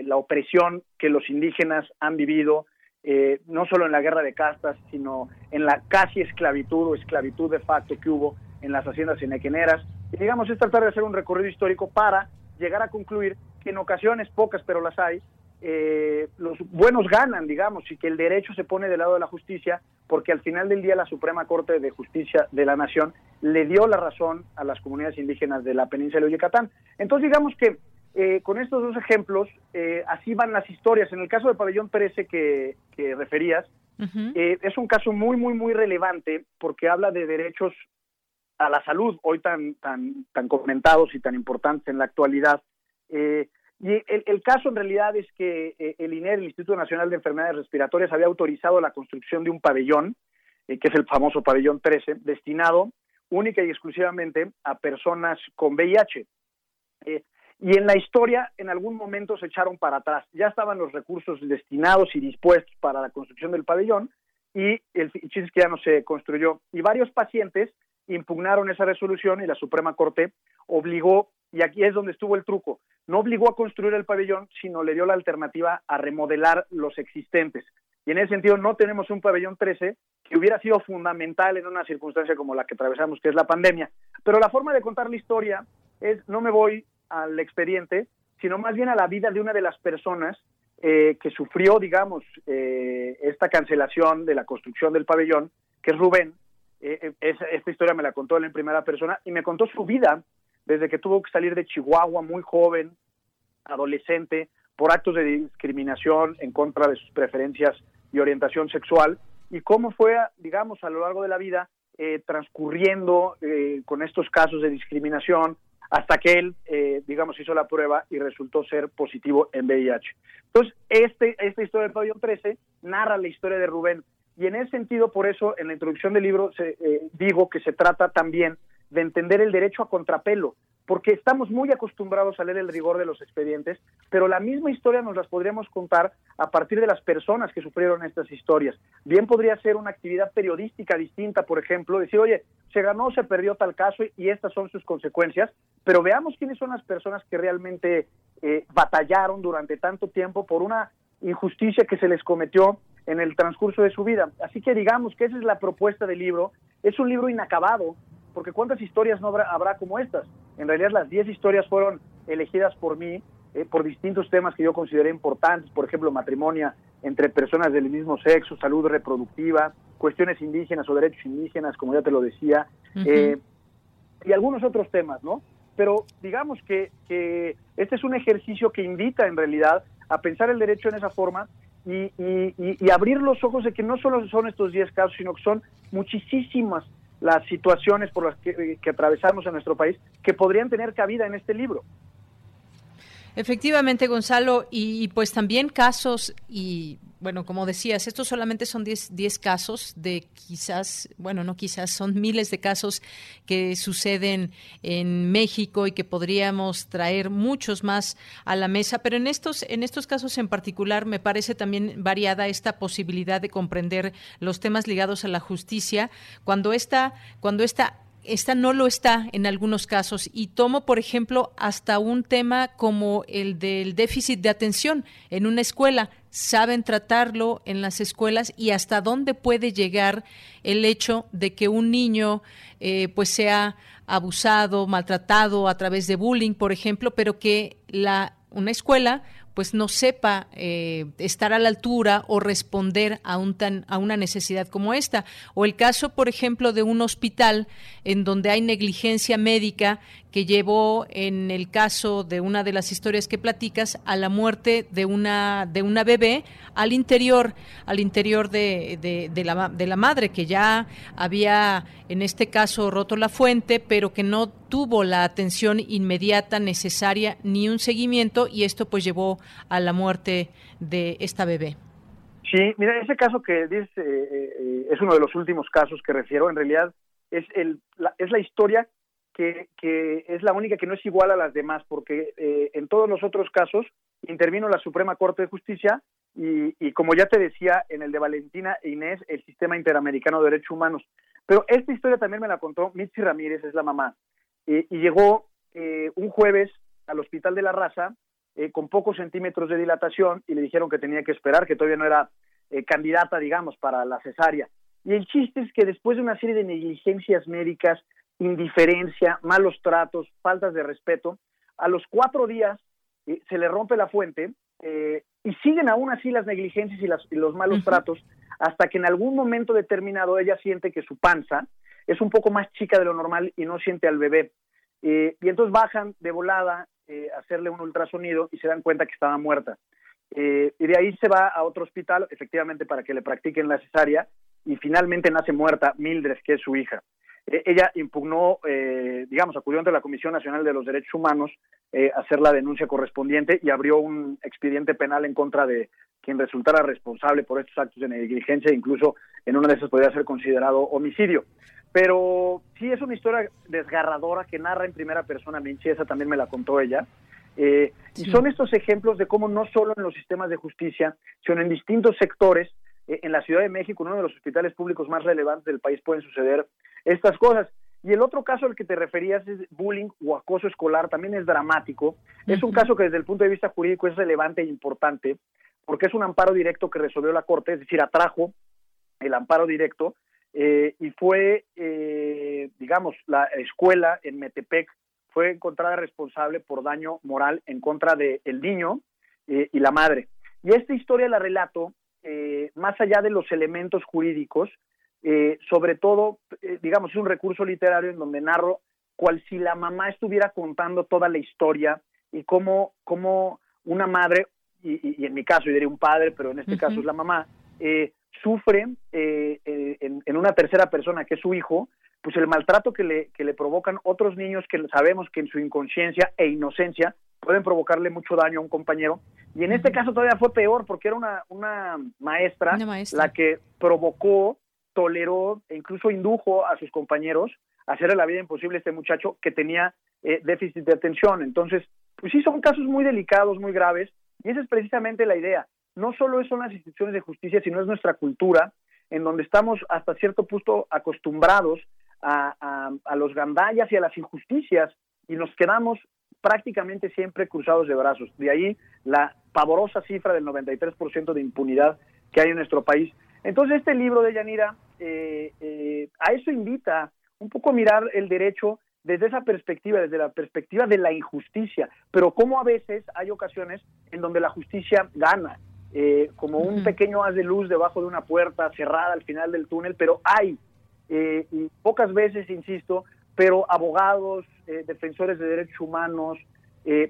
la opresión que los indígenas han vivido, eh, no solo en la guerra de castas, sino en la casi esclavitud o esclavitud de facto que hubo en las haciendas enequeneras. Y digamos, es tratar de hacer un recorrido histórico para llegar a concluir que en ocasiones, pocas pero las hay, eh, los buenos ganan, digamos, y que el derecho se pone del lado de la justicia, porque al final del día la Suprema Corte de Justicia de la Nación le dio la razón a las comunidades indígenas de la península de Yucatán. Entonces, digamos que eh, con estos dos ejemplos, eh, así van las historias. En el caso de Pabellón 13 que, que referías, es un caso muy, muy, muy relevante porque habla de derechos a la salud, hoy tan, tan, tan comentados y tan importantes en la actualidad. Eh, y el, caso en realidad es que eh, el INER, el Instituto Nacional de Enfermedades Respiratorias, había autorizado la construcción de un pabellón, eh, que es el famoso pabellón 13, destinado única y exclusivamente a personas con VIH. Eh, y en la historia, en algún momento se echaron para atrás. Ya estaban los recursos destinados y dispuestos para la construcción del pabellón y el chiste es que ya no se construyó. Y varios pacientes impugnaron esa resolución y la Suprema Corte obligó, y aquí es donde estuvo el truco, no obligó a construir el pabellón, sino le dio la alternativa a remodelar los existentes. Y en ese sentido no tenemos un pabellón 13 que hubiera sido fundamental en una circunstancia como la que atravesamos, que es la pandemia. Pero la forma de contar la historia es, no me voy al expediente, sino más bien a la vida de una de las personas eh, que sufrió, digamos, eh, esta cancelación de la construcción del pabellón, que es Rubén, eh, esta historia me la contó él en primera persona y me contó su vida desde que tuvo que salir de Chihuahua muy joven, adolescente, por actos de discriminación en contra de sus preferencias y orientación sexual, y cómo fue, digamos, a lo largo de la vida transcurriendo con estos casos de discriminación hasta que él, digamos, hizo la prueba y resultó ser positivo en VIH. Entonces, este, esta historia del pabellón 13 narra la historia de Rubén, y en ese sentido, por eso, en la introducción del libro se, eh, digo que se trata también de entender el derecho a contrapelo, porque estamos muy acostumbrados a leer el rigor de los expedientes, pero la misma historia nos las podríamos contar a partir de las personas que sufrieron estas historias. Bien podría ser una actividad periodística distinta, por ejemplo, decir, oye, se ganó, se perdió tal caso y estas son sus consecuencias, pero veamos quiénes son las personas que realmente eh, batallaron durante tanto tiempo por una injusticia que se les cometió en el transcurso de su vida. Así que digamos que esa es la propuesta del libro. Es un libro inacabado, porque ¿cuántas historias no habrá, como estas? En realidad las 10 historias fueron elegidas por mí eh, por distintos temas que yo consideré importantes, por ejemplo, matrimonio entre personas del mismo sexo, salud reproductiva, cuestiones indígenas o derechos indígenas, como ya te lo decía, eh, y algunos otros temas, ¿no? Pero digamos que, que este es un ejercicio que invita en realidad a pensar el derecho en esa forma y, y, abrir los ojos de que no solo son estos 10 casos, sino que son muchísimas las situaciones por las que, que atravesamos en nuestro país que podrían tener cabida en este libro. Efectivamente, Gonzalo, y, pues también casos y bueno, como decías, estos solamente son 10 casos de quizás, bueno, no quizás, son miles de casos que suceden en México y que podríamos traer muchos más a la mesa, pero en estos en estos casos en particular me parece también variada esta posibilidad de comprender los temas ligados a la justicia. Cuando esta cuando esta esta no lo está en algunos casos y tomo, por ejemplo, hasta un tema como el del déficit de atención en una escuela. Saben tratarlo en las escuelas y hasta dónde puede llegar el hecho de que un niño eh, pues sea abusado, maltratado a través de bullying, por ejemplo, pero que la una escuela pues no sepa eh, estar a la altura o responder a, un tan, a una necesidad como esta. O el caso, por ejemplo, de un hospital en donde hay negligencia médica que llevó, en el caso de una de las historias que platicas, a la muerte de una, de una bebé al interior, al interior de, de, la, de la madre, que ya había, en este caso, roto la fuente, pero que no tuvo la atención inmediata necesaria ni un seguimiento y esto pues llevó a la muerte de esta bebé. Sí, mira, ese caso que dices eh, eh, es uno de los últimos casos que refiero, en realidad es, el, la, es la historia que, que, es la única que no es igual a las demás, porque eh, en todos los otros casos intervino la Suprema Corte de Justicia y, y, como ya te decía, en el de Valentina e Inés, el Sistema Interamericano de Derechos Humanos. Pero esta historia también me la contó Mitzi Ramírez, es la mamá, y llegó un jueves al Hospital de la Raza eh, con pocos centímetros de dilatación y le dijeron que tenía que esperar, que todavía no era eh, candidata, digamos, para la cesárea. Y el chiste es que después de una serie de negligencias médicas, indiferencia, malos tratos, faltas de respeto, a los cuatro días eh, se le rompe la fuente y siguen aún así las negligencias y, las, y los malos tratos hasta que en algún momento determinado ella siente que su panza es un poco más chica de lo normal y no siente al bebé. y entonces bajan de volada eh, hacerle un ultrasonido y se dan cuenta que estaba muerta. Eh, y de ahí se va a otro hospital, efectivamente, para que le practiquen la cesárea y finalmente nace muerta Mildred, que es su hija. Eh, ella impugnó, digamos, acudió ante la Comisión Nacional de los Derechos Humanos a hacer la denuncia correspondiente y abrió un expediente penal en contra de quien resultara responsable por estos actos de negligencia, incluso en una de esas podría ser considerado homicidio. Pero sí es una historia desgarradora que narra en primera persona Minchi, esa también me la contó ella. Eh, y son estos ejemplos de cómo no solo en los sistemas de justicia, sino en distintos sectores, eh, en la Ciudad de México, uno de los hospitales públicos más relevantes del país, pueden suceder estas cosas. Y el otro caso al que te referías es bullying o acoso escolar, también es dramático. Es un caso que desde el punto de vista jurídico es relevante e importante, porque es un amparo directo que resolvió la Corte, es decir, atrajo el amparo directo eh, y fue, eh, digamos, la escuela en Metepec fue encontrada responsable por daño moral en contra del el niño eh, y la madre. Y esta historia la relato más allá de los elementos jurídicos, sobre todo, digamos, es un recurso literario en donde narro cual si la mamá estuviera contando toda la historia y cómo, cómo una madre, y, en mi caso yo diría un padre, pero en este caso es la mamá, eh, sufre eh, eh, en, una tercera persona, que es su hijo, pues el maltrato que le, que le provocan otros niños que sabemos que en su inconsciencia e inocencia pueden provocarle mucho daño a un compañero. Y en este caso todavía fue peor porque era una, una, maestra, la que provocó, toleró e incluso indujo a sus compañeros a hacerle la vida imposible a este muchacho que tenía eh, déficit de atención. Entonces, pues sí, son casos muy delicados, muy graves, y esa es precisamente la idea no solo son las instituciones de justicia, sino es nuestra cultura, en donde estamos hasta cierto punto acostumbrados a, los gandallas y a las injusticias y nos quedamos prácticamente siempre cruzados de brazos. De ahí la pavorosa cifra del 93% de impunidad que hay en nuestro país. Entonces este libro de Yanira eh, eh, a eso invita un poco a mirar el derecho desde esa perspectiva, desde la perspectiva de la injusticia, pero como a veces hay ocasiones en donde la justicia gana eh, como un pequeño haz de luz debajo de una puerta cerrada al final del túnel, pero hay, eh, y pocas veces, insisto, pero abogados, eh, defensores de derechos humanos,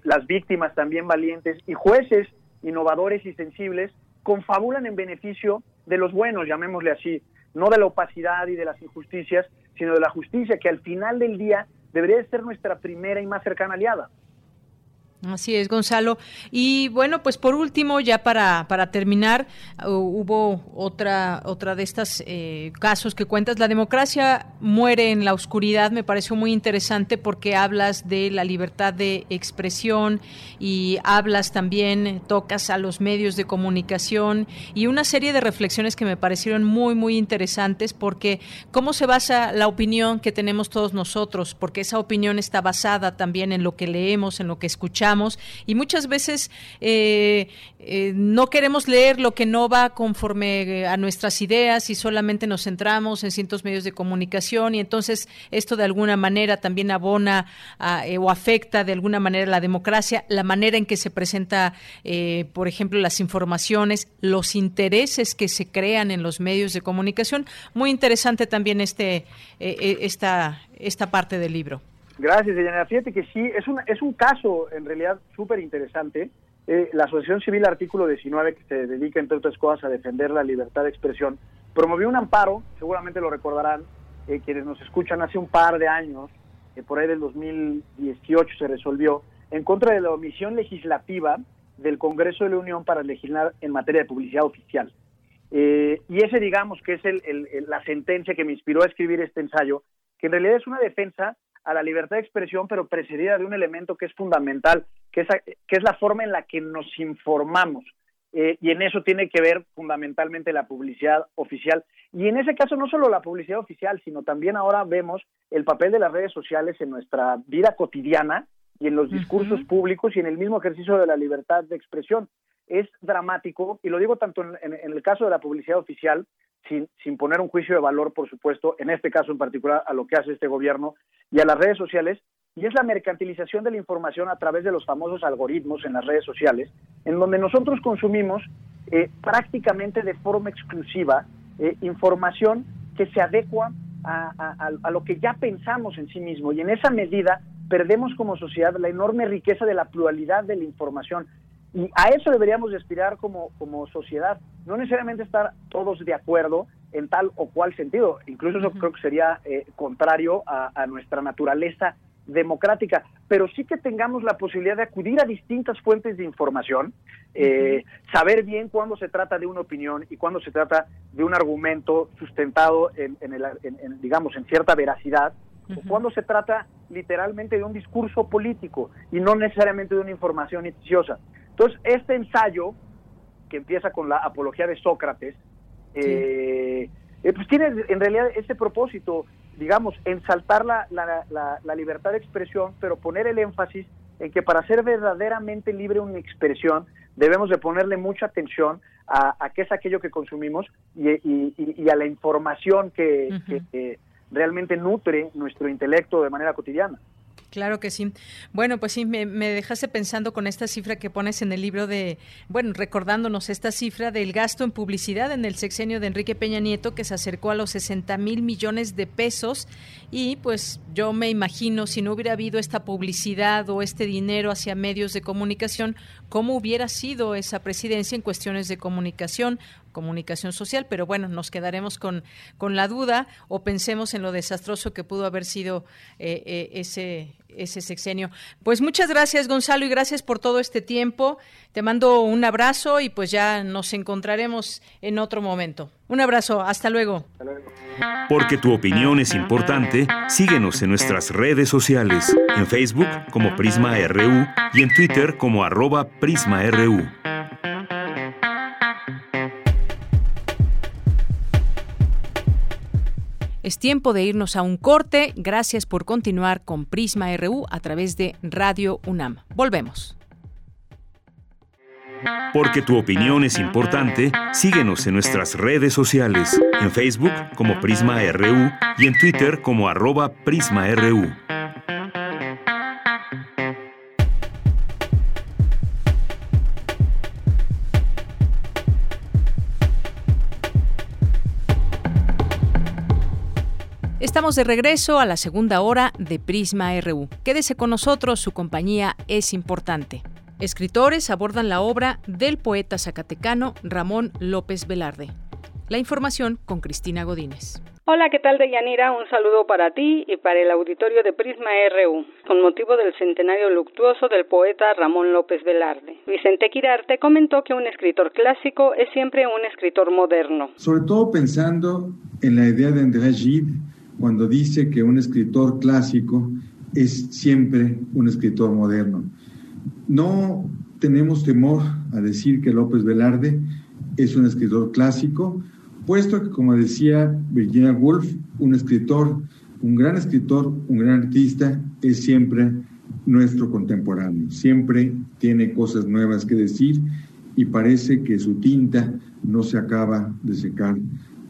las víctimas también valientes y jueces innovadores y sensibles confabulan en beneficio de los buenos, llamémosle así, no de la opacidad y de las injusticias, sino de la justicia, que al final del día debería ser nuestra primera y más cercana aliada. Así es, Gonzalo. Y bueno, pues por último, ya para, para terminar, uh, hubo otra, otra de estos eh, casos que cuentas. La democracia muere en la oscuridad. Me pareció muy interesante porque hablas de la libertad de expresión y hablas también, tocas a los medios de comunicación y una serie de reflexiones que me parecieron muy, muy interesantes porque cómo se basa la opinión que tenemos todos nosotros, porque esa opinión está basada también en lo que leemos, en lo que escuchamos y muchas veces eh, eh, no queremos leer lo que no va conforme eh, a nuestras ideas y solamente nos centramos en ciertos medios de comunicación y entonces esto de alguna manera también abona o afecta de alguna manera la democracia, la manera en que se presenta, por ejemplo, las informaciones, los intereses que se crean en los medios de comunicación. Muy interesante también este esta esta parte del libro. Gracias, Diana. Fíjate que sí, es un, es un caso en realidad súper interesante. Eh, la Asociación Civil Artículo 19, que se dedica, entre otras cosas, a defender la libertad de expresión, promovió un amparo, seguramente lo recordarán, eh, quienes nos escuchan hace un par de años, eh, por ahí del 2018 se resolvió, en contra de la omisión legislativa del Congreso de la Unión para legislar en materia de publicidad oficial. y ese, digamos, que es el, la sentencia que me inspiró a escribir este ensayo, que en realidad es una defensa a la libertad de expresión, pero precedida de un elemento que es fundamental, que es, que es la forma en la que nos informamos. Eh, y en eso tiene que ver fundamentalmente la publicidad oficial. Y en ese caso no solo la publicidad oficial, sino también ahora vemos el papel de las redes sociales en nuestra vida cotidiana y en los discursos públicos y en el mismo ejercicio de la libertad de expresión. Es dramático, y lo digo tanto en el caso de la publicidad oficial, sin, sin poner un juicio de valor, por supuesto, en este caso en particular a lo que hace este gobierno y a las redes sociales, y es la mercantilización de la información a través de los famosos algoritmos en las redes sociales, en donde nosotros consumimos eh, prácticamente de forma exclusiva eh, información que se adecua a, a, lo que ya pensamos en sí mismo, y en esa medida perdemos como sociedad la enorme riqueza de la pluralidad de la información. Y a eso deberíamos aspirar como, como sociedad, no necesariamente estar todos de acuerdo en tal o cual sentido, incluso eso creo que sería eh, contrario a, nuestra naturaleza democrática, pero sí que tengamos la posibilidad de acudir a distintas fuentes de información, eh, saber bien cuándo se trata de una opinión y cuándo se trata de un argumento sustentado en, en, digamos, en cierta veracidad, o cuándo se trata literalmente de un discurso político y no necesariamente de una información noticiosa. Entonces, este ensayo, que empieza con la apología de Sócrates, eh, eh, pues tiene en realidad ese propósito, digamos, ensaltar la, la, libertad de expresión, pero poner el énfasis en que para ser verdaderamente libre una expresión debemos de ponerle mucha atención a, qué es aquello que consumimos y, a la información que realmente nutre nuestro intelecto de manera cotidiana. Claro que sí. Bueno, pues sí, me, dejaste pensando con esta cifra que pones en el libro de, bueno, recordándonos esta cifra del gasto en publicidad en el sexenio de Enrique Peña Nieto, que se acercó a los 60 mil millones de pesos. Y pues yo me imagino, si no hubiera habido esta publicidad o este dinero hacia medios de comunicación, cómo hubiera sido esa presidencia en cuestiones de comunicación comunicación social, pero bueno, nos quedaremos con, con la duda o pensemos en lo desastroso que pudo haber sido eh, eh, ese, ese sexenio. Pues muchas gracias, Gonzalo, y gracias por todo este tiempo. Te mando un abrazo y pues ya nos encontraremos en otro momento. Un abrazo, hasta luego. Porque tu opinión es importante, síguenos en nuestras redes sociales, en Facebook como Prisma RU y en Twitter como arroba PrismaRU. Es tiempo de irnos a un corte. Gracias por continuar con Prisma RU a través de Radio UNAM. Volvemos. Porque tu opinión es importante, síguenos en nuestras redes sociales, en Facebook como Prisma RU y en Twitter como arroba PrismaRU. Estamos de regreso a la segunda hora de Prisma RU. Quédese con nosotros, su compañía es importante. Escritores abordan la obra del poeta zacatecano Ramón López Velarde. La información con Cristina Godínez. Hola, ¿qué tal, Deyanira? Un saludo para ti y para el auditorio de Prisma RU, con motivo del centenario luctuoso del poeta Ramón López Velarde. Vicente Quirarte comentó que un escritor clásico es siempre un escritor moderno. Sobre todo pensando en la idea de André Gide, cuando dice que un escritor clásico es siempre un escritor moderno. No tenemos temor a decir que López Velarde es un escritor clásico, puesto que, como decía Virginia Woolf, un escritor, un gran escritor, un gran artista, es siempre nuestro contemporáneo. Siempre tiene cosas nuevas que decir y parece que su tinta no se acaba de secar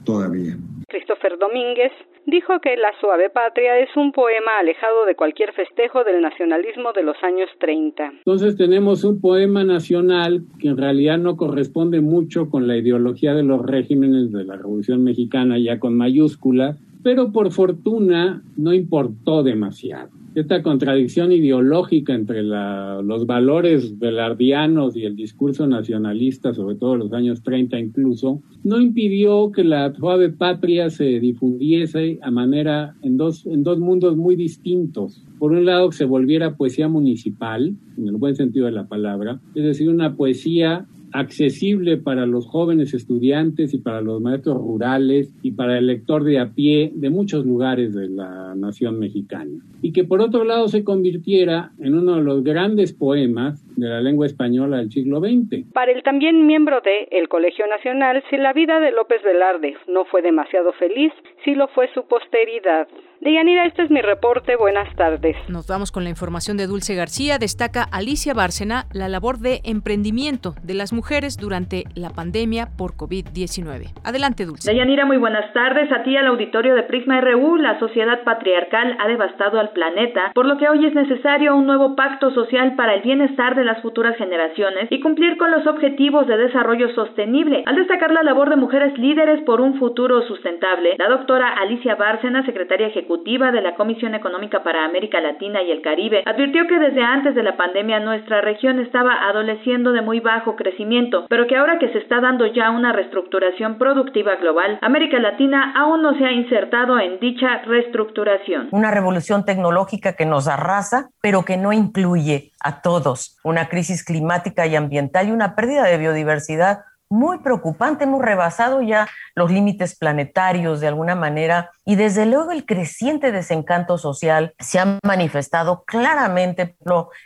todavía. Christopher Domínguez dijo que La Suave Patria es un poema alejado de cualquier festejo del nacionalismo de los años 30. Entonces tenemos un poema nacional que en realidad no corresponde mucho con la ideología de los regímenes de la Revolución Mexicana ya con mayúscula, pero por fortuna no importó demasiado esta contradicción ideológica entre los valores velardianos y el discurso nacionalista, sobre todo en los años 30 incluso, no impidió que la suave patria se difundiese a manera en dos, en dos mundos muy distintos. Por un lado, que se volviera poesía municipal, en el buen sentido de la palabra, es decir, una poesía accesible para los jóvenes estudiantes y para los maestros rurales y para el lector de a pie de muchos lugares de la nación mexicana. Y que por otro lado se convirtiera en uno de los grandes poemas de la lengua española del siglo XX. Para el también miembro de El Colegio Nacional, si la vida de López Velarde no fue demasiado feliz, sí lo fue su posteridad. Deyanira, este es mi reporte. Buenas tardes. Nos vamos con la información de Dulce García. Destaca Alicia Bárcena la labor de emprendimiento de las mujeres durante la pandemia por COVID-19. Adelante, Dulce. Deyanira, muy buenas tardes. A ti, al auditorio de Prisma RU, la sociedad patriarcal ha devastado al planeta, por lo que hoy es necesario un nuevo pacto social para el bienestar de las futuras generaciones y cumplir con los objetivos de desarrollo sostenible. Al destacar la labor de mujeres líderes por un futuro sustentable, la doctora Alicia Bárcena, secretaria ejecutiva de la Comisión Económica para América Latina y el Caribe, advirtió que desde antes de la pandemia nuestra región estaba adoleciendo de muy bajo crecimiento, pero que ahora que se está dando ya una reestructuración productiva global, América Latina aún no se ha insertado en dicha reestructuración. Una revolución tecnológica que nos arrasa, pero que no incluye a todos. Una crisis climática y ambiental y una pérdida de biodiversidad muy preocupante, hemos rebasado ya los límites planetarios de alguna manera y desde luego el creciente desencanto social se ha manifestado claramente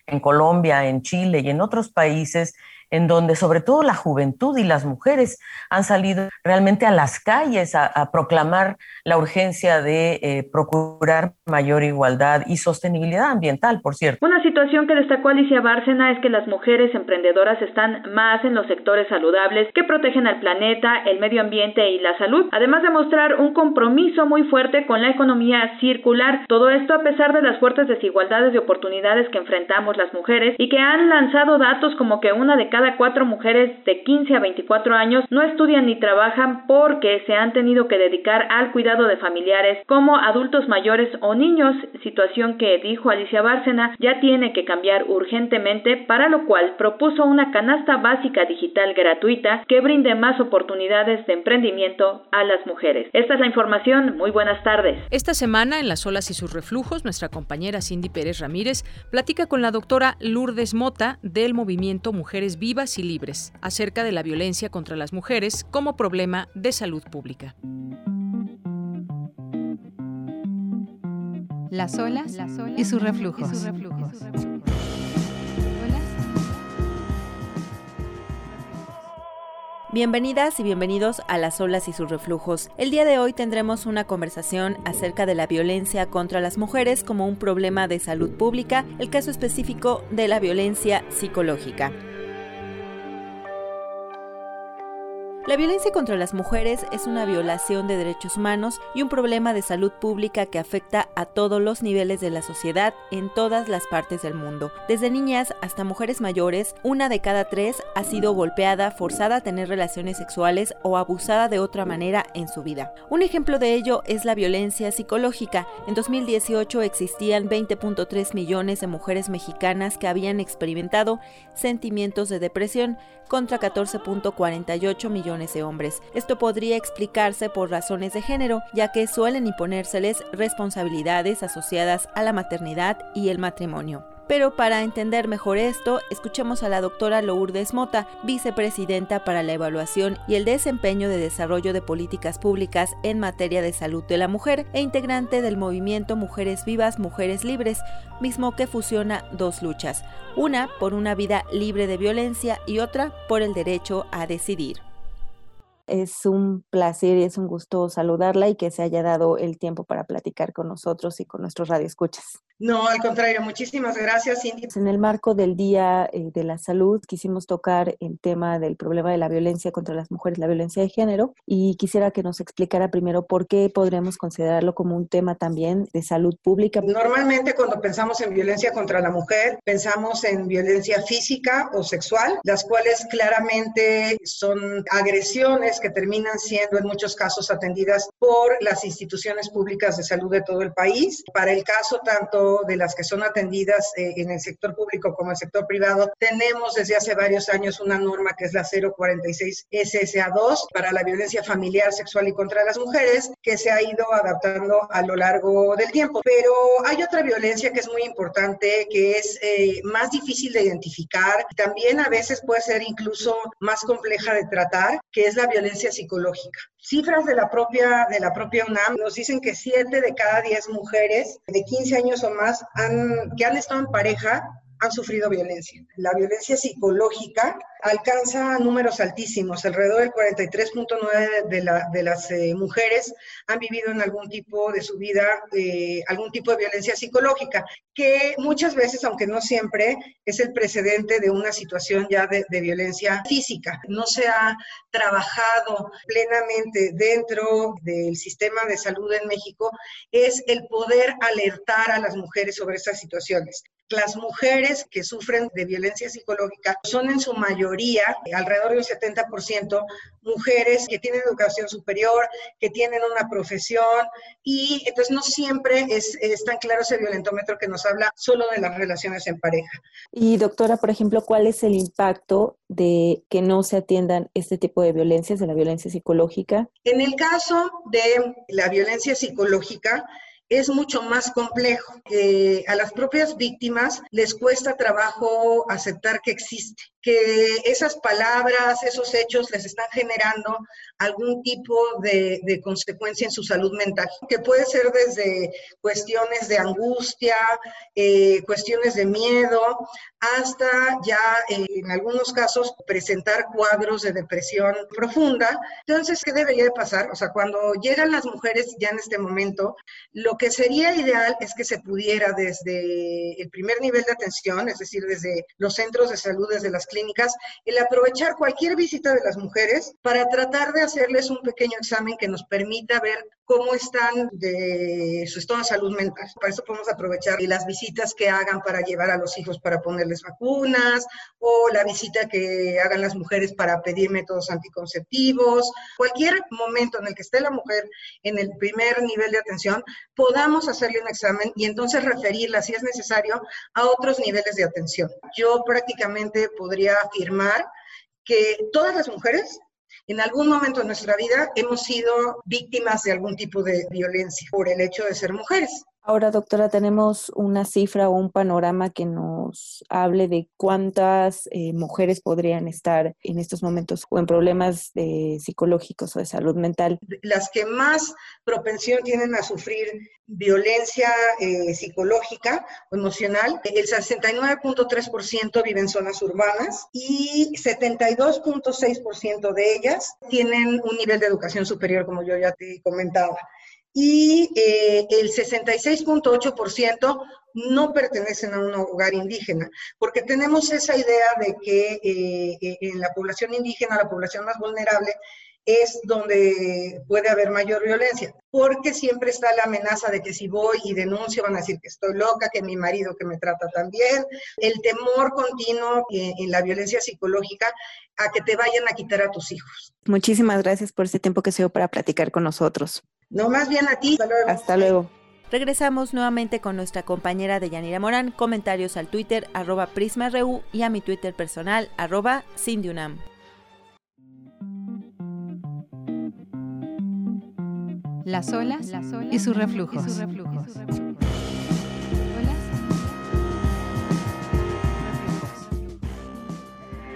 en Colombia, en Chile y en otros países en donde sobre todo la juventud y las mujeres han salido realmente a las calles a, proclamar la urgencia de eh, procurar mayor igualdad y sostenibilidad ambiental, por cierto. Una situación que destacó Alicia Bárcena es que las mujeres emprendedoras están más en los sectores saludables que protegen al planeta, el medio ambiente y la salud, además de mostrar un compromiso muy fuerte con la economía circular. Todo esto a pesar de las fuertes desigualdades de oportunidades que enfrentamos las mujeres y que han lanzado datos como que una de cada cuatro mujeres de 15 a 24 años no estudian ni trabajan porque se han tenido que dedicar al cuidado de familiares como adultos mayores o niños, situación que dijo Alicia Bárcena ya tiene que cambiar urgentemente, para lo cual propuso una canasta básica digital gratuita que brinde más oportunidades de emprendimiento a las mujeres. Esta es la información. Muy buenas tardes. Esta semana en Las olas y sus reflujos, nuestra compañera Cindy Pérez Ramírez platica con la doctora Lourdes Mota del movimiento Mujeres Vivas y libres acerca de la violencia contra las mujeres como problema de salud pública. Las olas, y sus reflujos. Bienvenidas y bienvenidos a Las olas y sus reflujos. El día de hoy tendremos una conversación acerca de la violencia contra las mujeres como un problema de salud pública, el caso específico de la violencia psicológica. La violencia contra las mujeres es una violación de derechos humanos y un problema de salud pública que afecta a todos los niveles de la sociedad en todas las partes del mundo. Desde niñas hasta mujeres mayores, una de cada tres ha sido golpeada, forzada a tener relaciones sexuales o abusada de otra manera en su vida. Un ejemplo de ello es la violencia psicológica. En 2018 existían 20.3 millones de mujeres mexicanas que habían experimentado sentimientos de depresión contra 14.48 millones de hombres. Esto podría explicarse por razones de género, ya que suelen imponérseles responsabilidades asociadas a la maternidad y el matrimonio. Pero para entender mejor esto, escuchemos a la doctora Lourdes Mota, vicepresidenta para la evaluación y el desempeño de desarrollo de políticas públicas en materia de salud de la mujer e integrante del movimiento Mujeres Vivas, Mujeres Libres, mismo que fusiona dos luchas, una por una vida libre de violencia y otra por el derecho a decidir. Es un placer y es un gusto saludarla y que se haya dado el tiempo para platicar con nosotros y con nuestros radioescuchas. No, al contrario, muchísimas gracias, Cindy. En el marco del Día eh, de la Salud quisimos tocar el tema del problema de la violencia contra las mujeres, la violencia de género, y quisiera que nos explicara primero por qué podremos considerarlo como un tema también de salud pública. Normalmente cuando pensamos en violencia contra la mujer, pensamos en violencia física o sexual, las cuales claramente son agresiones que terminan siendo en muchos casos atendidas por las instituciones públicas de salud de todo el país. Para el caso tanto de las que son atendidas eh, en el sector público como el sector privado, tenemos desde hace varios años una norma que es la 046 SSA2 para la violencia familiar, sexual y contra las mujeres, que se ha ido adaptando a lo largo del tiempo. Pero hay otra violencia que es muy importante, que es eh, más difícil de identificar, también a veces puede ser incluso más compleja de tratar, que es la violencia psicológica. Cifras de la propia, de la propia UNAM nos dicen que 7 de cada 10 mujeres de 15 años o más han, que han estado en pareja han sufrido violencia. La violencia psicológica alcanza números altísimos, alrededor del 43.9 de, la, de las eh, mujeres han vivido en algún tipo de su vida eh, algún tipo de violencia psicológica, que muchas veces, aunque no siempre, es el precedente de una situación ya de, de violencia física. No se ha trabajado plenamente dentro del sistema de salud en México, es el poder alertar a las mujeres sobre estas situaciones. Las mujeres que sufren de violencia psicológica son en su mayoría, alrededor del 70%, mujeres que tienen educación superior, que tienen una profesión y entonces no siempre es, es tan claro ese violentómetro que nos habla solo de las relaciones en pareja. Y doctora, por ejemplo, ¿cuál es el impacto de que no se atiendan este tipo de violencias, de la violencia psicológica? En el caso de la violencia psicológica, es mucho más complejo. Eh, a las propias víctimas les cuesta trabajo aceptar que existe, que esas palabras, esos hechos les están generando algún tipo de, consecuencia en su salud mental, que puede ser desde cuestiones de angustia, eh, cuestiones de miedo, hasta ya eh, en algunos casos presentar cuadros de depresión profunda. Entonces, ¿qué debería de pasar? O sea, cuando llegan las mujeres ya en este momento, lo que sería ideal es que se pudiera desde el primer nivel de atención, es decir, desde los centros de salud, desde las clínicas, el aprovechar cualquier visita de las mujeres para tratar de hacerles un pequeño examen que nos permita ver cómo están de su estado de salud mental. Para eso podemos aprovechar las visitas que hagan para llevar a los hijos para ponerles vacunas o la visita que hagan las mujeres para pedir métodos anticonceptivos. Cualquier momento en el que esté la mujer en el primer nivel de atención, podamos hacerle un examen y entonces referirla, si es necesario, a otros niveles de atención. Yo prácticamente podría afirmar que todas las mujeres en algún momento de nuestra vida hemos sido víctimas de algún tipo de violencia por el hecho de ser mujeres. Ahora, doctora, tenemos una cifra o un panorama que nos hable de cuántas eh, mujeres podrían estar en estos momentos o en problemas psicológicos o de salud mental. Las que más propensión tienen a sufrir violencia eh, psicológica o emocional, el 69.3% viven en zonas urbanas y 72.6% de ellas tienen un nivel de educación superior, como yo ya te comentaba y eh, el 66.8% no pertenecen a un hogar indígena, porque tenemos esa idea de que eh, eh, en la población indígena, la población más vulnerable, es donde puede haber mayor violencia, porque siempre está la amenaza de que si voy y denuncio van a decir que estoy loca, que mi marido que me trata tan bien, el temor continuo en la violencia psicológica a que te vayan a quitar a tus hijos. Muchísimas gracias por este tiempo que se dio para platicar con nosotros. No, más bien a ti. Hasta luego. Regresamos nuevamente con nuestra compañera Deyanira Morán. Comentarios al Twitter, arroba PrismaReu y a mi Twitter personal, arroba Cindyunam. Las olas, Las olas y su reflujo.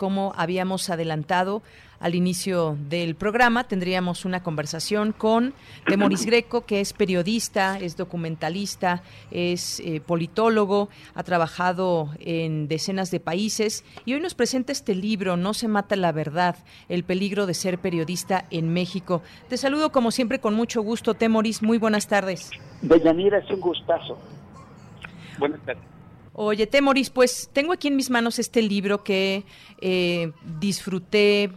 Como habíamos adelantado, al inicio del programa tendríamos una conversación con Temoris Greco, que es periodista, es documentalista, es eh, politólogo, ha trabajado en decenas de países y hoy nos presenta este libro, No se mata la verdad, el peligro de ser periodista en México. Te saludo como siempre con mucho gusto, Temoris, muy buenas tardes. Deyanira, es un gustazo. Buenas tardes. Oye, Temoris, pues tengo aquí en mis manos este libro que eh, disfruté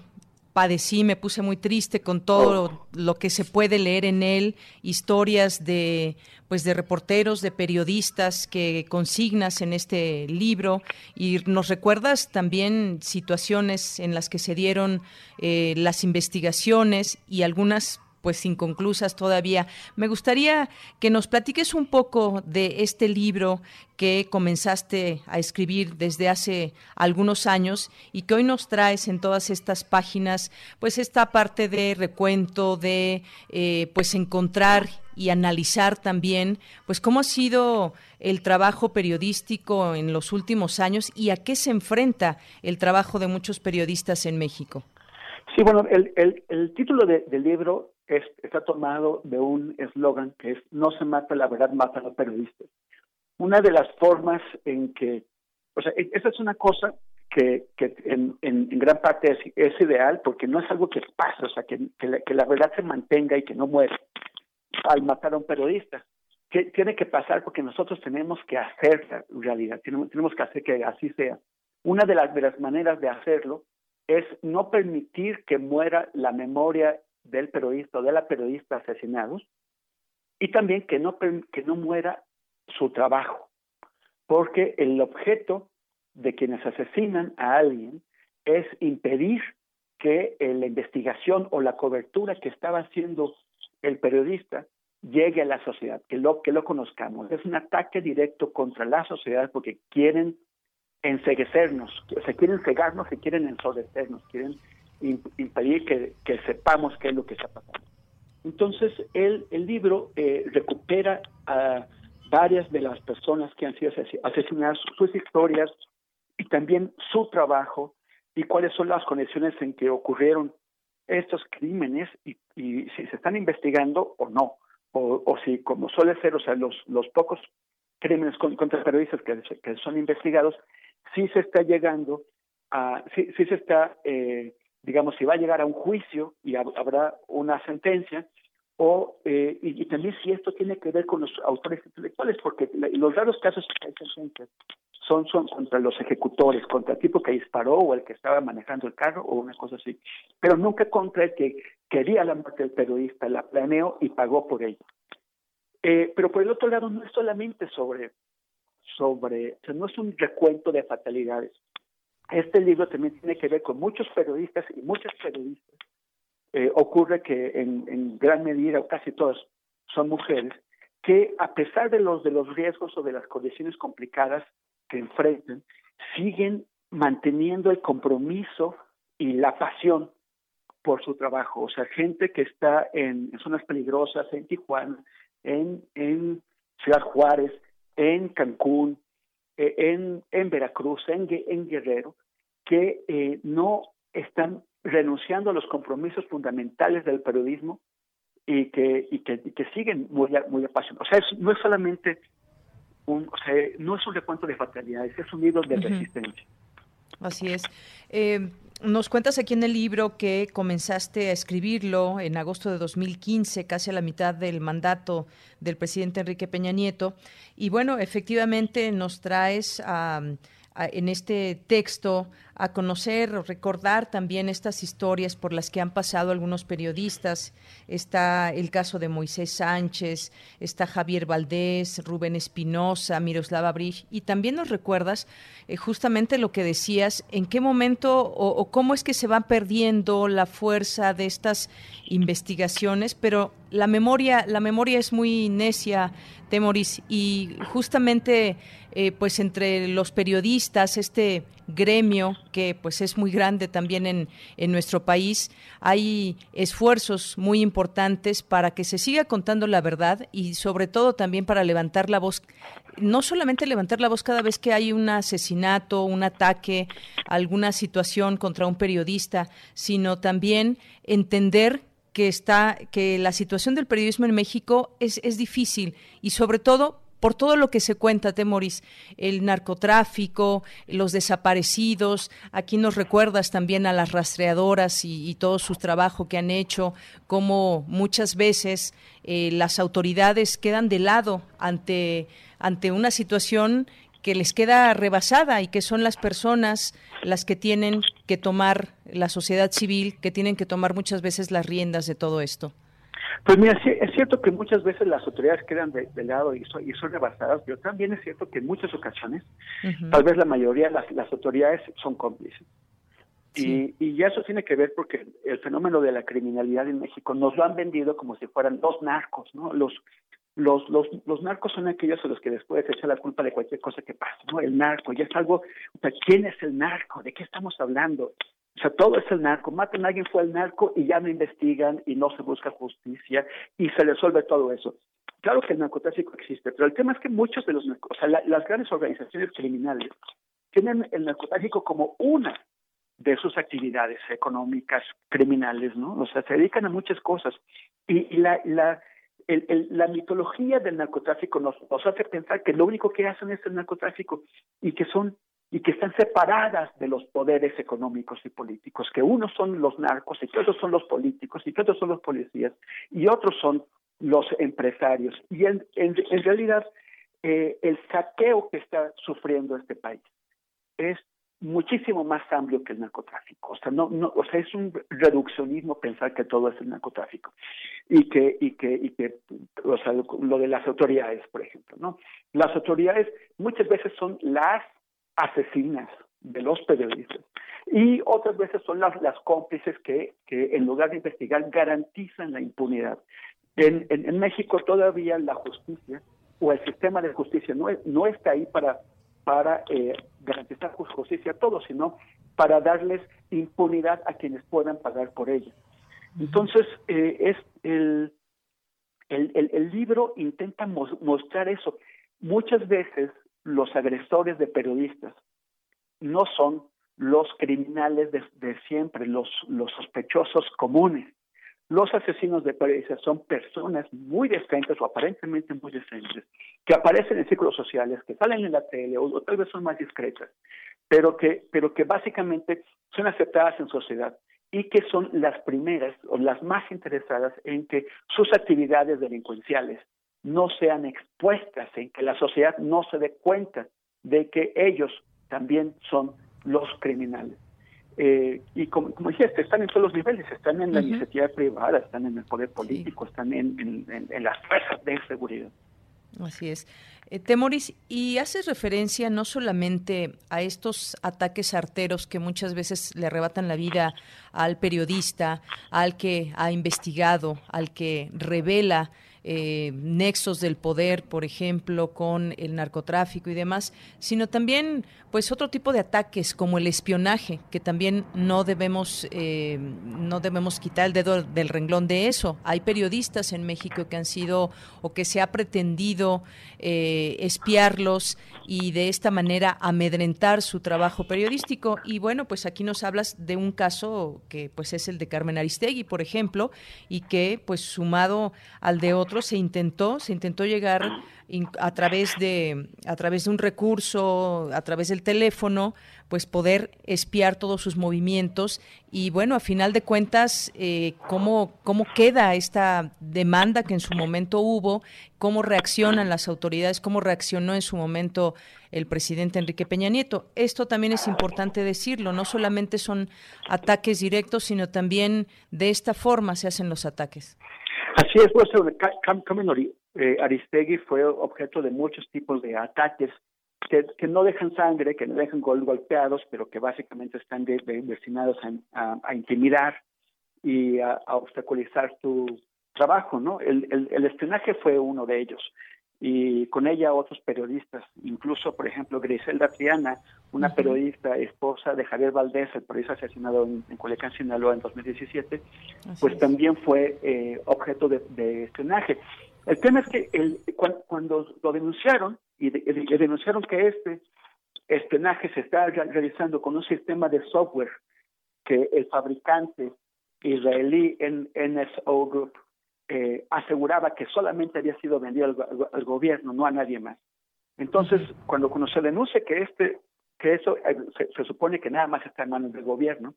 padecí, me puse muy triste con todo lo que se puede leer en él, historias de pues de reporteros, de periodistas que consignas en este libro. Y nos recuerdas también situaciones en las que se dieron eh, las investigaciones y algunas pues inconclusas todavía. Me gustaría que nos platiques un poco de este libro que comenzaste a escribir desde hace algunos años y que hoy nos traes en todas estas páginas, pues esta parte de recuento, de eh, pues encontrar y analizar también, pues cómo ha sido el trabajo periodístico en los últimos años y a qué se enfrenta el trabajo de muchos periodistas en México. Sí, bueno, el, el, título del libro está tomado de un eslogan que es no se mata la verdad, mata a los periodistas. Una de las formas en que, o sea, e, esa es una cosa que, que en, en, gran parte es, es, ideal porque no es algo que pase, o sea, que, que, la, verdad se mantenga y que no muera al matar a un periodista. Que tiene que pasar porque nosotros tenemos que hacer la realidad, tenemos, tenemos que hacer que así sea. Una de las, de las maneras de hacerlo es no permitir que muera la memoria del periodista o de la periodista asesinados y también que no, que no muera su trabajo, porque el objeto de quienes asesinan a alguien es impedir que la investigación o la cobertura que estaba haciendo el periodista llegue a la sociedad, que lo, que lo conozcamos. Es un ataque directo contra la sociedad porque quieren enseguecernos, se quieren cegarnos, se quieren ensordecernos, quieren impedir que, que, sepamos qué es lo que está pasando. Entonces, el, el libro eh, recupera a varias de las personas que han sido asesinadas, sus historias y también su trabajo y cuáles son las conexiones en que ocurrieron estos crímenes y, y si se están investigando o no, o, o, si, como suele ser, o sea, los, los pocos crímenes contra periodistas que, que son investigados, sí se está llegando a, sí se está eh, digamos, si va a llegar a un juicio y habrá una sentencia, o eh, y, también si esto tiene que ver con los autores intelectuales, porque los raros casos que hay sentencias son, son contra los ejecutores, contra el tipo que disparó o el que estaba manejando el carro o una cosa así, pero nunca contra el que quería la muerte del periodista, la planeó y pagó por ello. Eh, pero por el otro lado no es solamente sobre, sobre, o sea, no es un recuento de fatalidades, este libro también tiene que ver con muchos periodistas y muchas periodistas. Eh, ocurre que en, gran medida, o casi todas, son mujeres, que a pesar de los, de los riesgos o de las condiciones complicadas que enfrentan, siguen manteniendo el compromiso y la pasión por su trabajo. O sea, gente que está en, zonas peligrosas, en Tijuana, en, en Ciudad Juárez, en Cancún, eh, en, en Veracruz, en, en Guerrero, que eh, no están renunciando a los compromisos fundamentales del periodismo y que, y que, que siguen muy, muy apasionados. O sea, no es solamente un, o sea, no es un recuento de fatalidades, es un libro de resistencia. Así es. Eh, nos cuentas aquí en el libro que comenzaste a escribirlo en agosto de 2015, casi a la mitad del mandato del presidente Enrique Peña Nieto. Y bueno, efectivamente nos traes a en este texto a conocer o recordar también estas historias por las que han pasado algunos periodistas. Está el caso de Moisés Sánchez, está Javier Valdés, Rubén Espinosa, Miroslava Brich, y también nos recuerdas eh, justamente lo que decías, en qué momento o, cómo es que se va perdiendo la fuerza de estas investigaciones, pero la memoria, la memoria es muy necia, Temoris, y justamente eh, pues entre los periodistas, este gremio que pues es muy grande también en, en nuestro país, hay esfuerzos muy importantes para que se siga contando la verdad y sobre todo también para levantar la voz, no solamente levantar la voz cada vez que hay un asesinato, un ataque, alguna situación contra un periodista, sino también entender que está que la situación del periodismo en México es, es difícil y sobre todo por todo lo que se cuenta, Temoris, el narcotráfico, los desaparecidos, aquí nos recuerdas también a las rastreadoras y, todo su trabajo que han hecho, cómo muchas veces eh, las autoridades quedan de lado ante, ante una situación que les queda rebasada y que son las personas las que tienen que tomar, la sociedad civil, que tienen que tomar muchas veces las riendas de todo esto. Pues mira, es cierto que muchas veces las autoridades quedan de, lado y son, y son rebasadas, pero también es cierto que en muchas ocasiones, tal vez la mayoría de las, las autoridades son cómplices. Y, y ya eso tiene que ver porque el fenómeno de la criminalidad en México nos lo han vendido como si fueran dos narcos, ¿no? Los, los, los, los narcos son aquellos a los que después se echa la culpa de cualquier cosa que pase, ¿no? El narco, ya es algo, o sea, ¿quién es el narco? ¿De qué estamos hablando? O sea, todo es el narco. Matan a alguien fue el narco y ya no investigan y no se busca justicia y se resuelve todo eso. Claro que el narcotráfico existe, pero el tema es que muchos de los o sea, las grandes organizaciones criminales tienen el narcotráfico como una de sus actividades económicas criminales, ¿no? O sea, se dedican a muchas cosas. Y, la, la, el, la mitología del narcotráfico nos, nos hace pensar que lo único que hacen es el narcotráfico y que son y que están separadas de los poderes económicos y políticos, que unos son los narcos y que otros son los políticos y que otros son los policías y otros son los empresarios. Y en, en, realidad eh, el saqueo que está sufriendo este país es muchísimo más amplio que el narcotráfico. O sea, no, no, o sea, es un reduccionismo pensar que todo es el narcotráfico y que, y que, y que, o sea, lo de las autoridades, por ejemplo, ¿no? Las autoridades muchas veces son las asesinas de los periodistas. Y otras veces son las, las cómplices que, que, en lugar de investigar, garantizan la impunidad. En, en, México todavía la justicia o el sistema de justicia no, no está ahí para, para eh, garantizar justicia a todos, sino para darles impunidad a quienes puedan pagar por ella. Entonces, eh, es el, el, el, libro intenta mostrar eso. Muchas veces los agresores de periodistas no son los criminales de, siempre, los, los sospechosos comunes. Los asesinos de periodistas son personas muy decentes o aparentemente muy decentes, que aparecen en círculos sociales, que salen en la tele o, tal vez son más discretas, pero que, pero que básicamente son aceptadas en sociedad y que son las primeras o las más interesadas en que sus actividades delincuenciales no sean expuestas, en que la sociedad no se dé cuenta de que ellos también son los criminales. Eh, y como, como dijiste, están en todos los niveles, están en la iniciativa privada, están en el poder político, están en, en, las fuerzas de seguridad. Así es. Eh, Temoris, y haces referencia no solamente a estos ataques arteros que muchas veces le arrebatan la vida al periodista, al que ha investigado, al que revela eh, nexos del poder, por ejemplo, con el narcotráfico y demás, sino también pues otro tipo de ataques como el espionaje, que también no debemos, eh, no debemos quitar el dedo del renglón de eso. Hay periodistas en México que han sido o que se ha pretendido eh, espiarlos y de esta manera amedrentar su trabajo periodístico. Y bueno, pues aquí nos hablas de un caso que pues es el de Carmen Aristegui, por ejemplo, y que pues sumado al de otros se intentó, se intentó llegar a través de a través de un recurso, a través del teléfono, pues poder espiar todos sus movimientos y bueno, a final de cuentas, eh, cómo cómo queda esta demanda que en su momento hubo, cómo reaccionan las autoridades, cómo reaccionó en su momento el presidente Enrique Peña Nieto. Esto también es importante decirlo, no solamente son ataques directos, sino también de esta forma se hacen los ataques. Así es, pues, eh, Aristegui fue objeto de muchos tipos de ataques que, no dejan sangre, que no dejan gol golpeados, pero que básicamente están destinados a, intimidar y a, obstaculizar tu trabajo, ¿no? El, el, el espionaje fue uno de ellos y con ella otros periodistas, incluso, por ejemplo, Griselda Triana, una periodista esposa de Javier Valdés, el periodista asesinado en, en Culiacán, Sinaloa, en 2017, pues también fue eh, objeto de, espionaje. El tema es que el, cuando, lo denunciaron, y, denunciaron que este espionaje se está realizando con un sistema de software que el fabricante israelí NSO Group eh, aseguraba que solamente había sido vendido al, gobierno, no a nadie más. Entonces, cuando, cuando se denuncia que este que eso eh, se, supone que nada más está en manos del gobierno,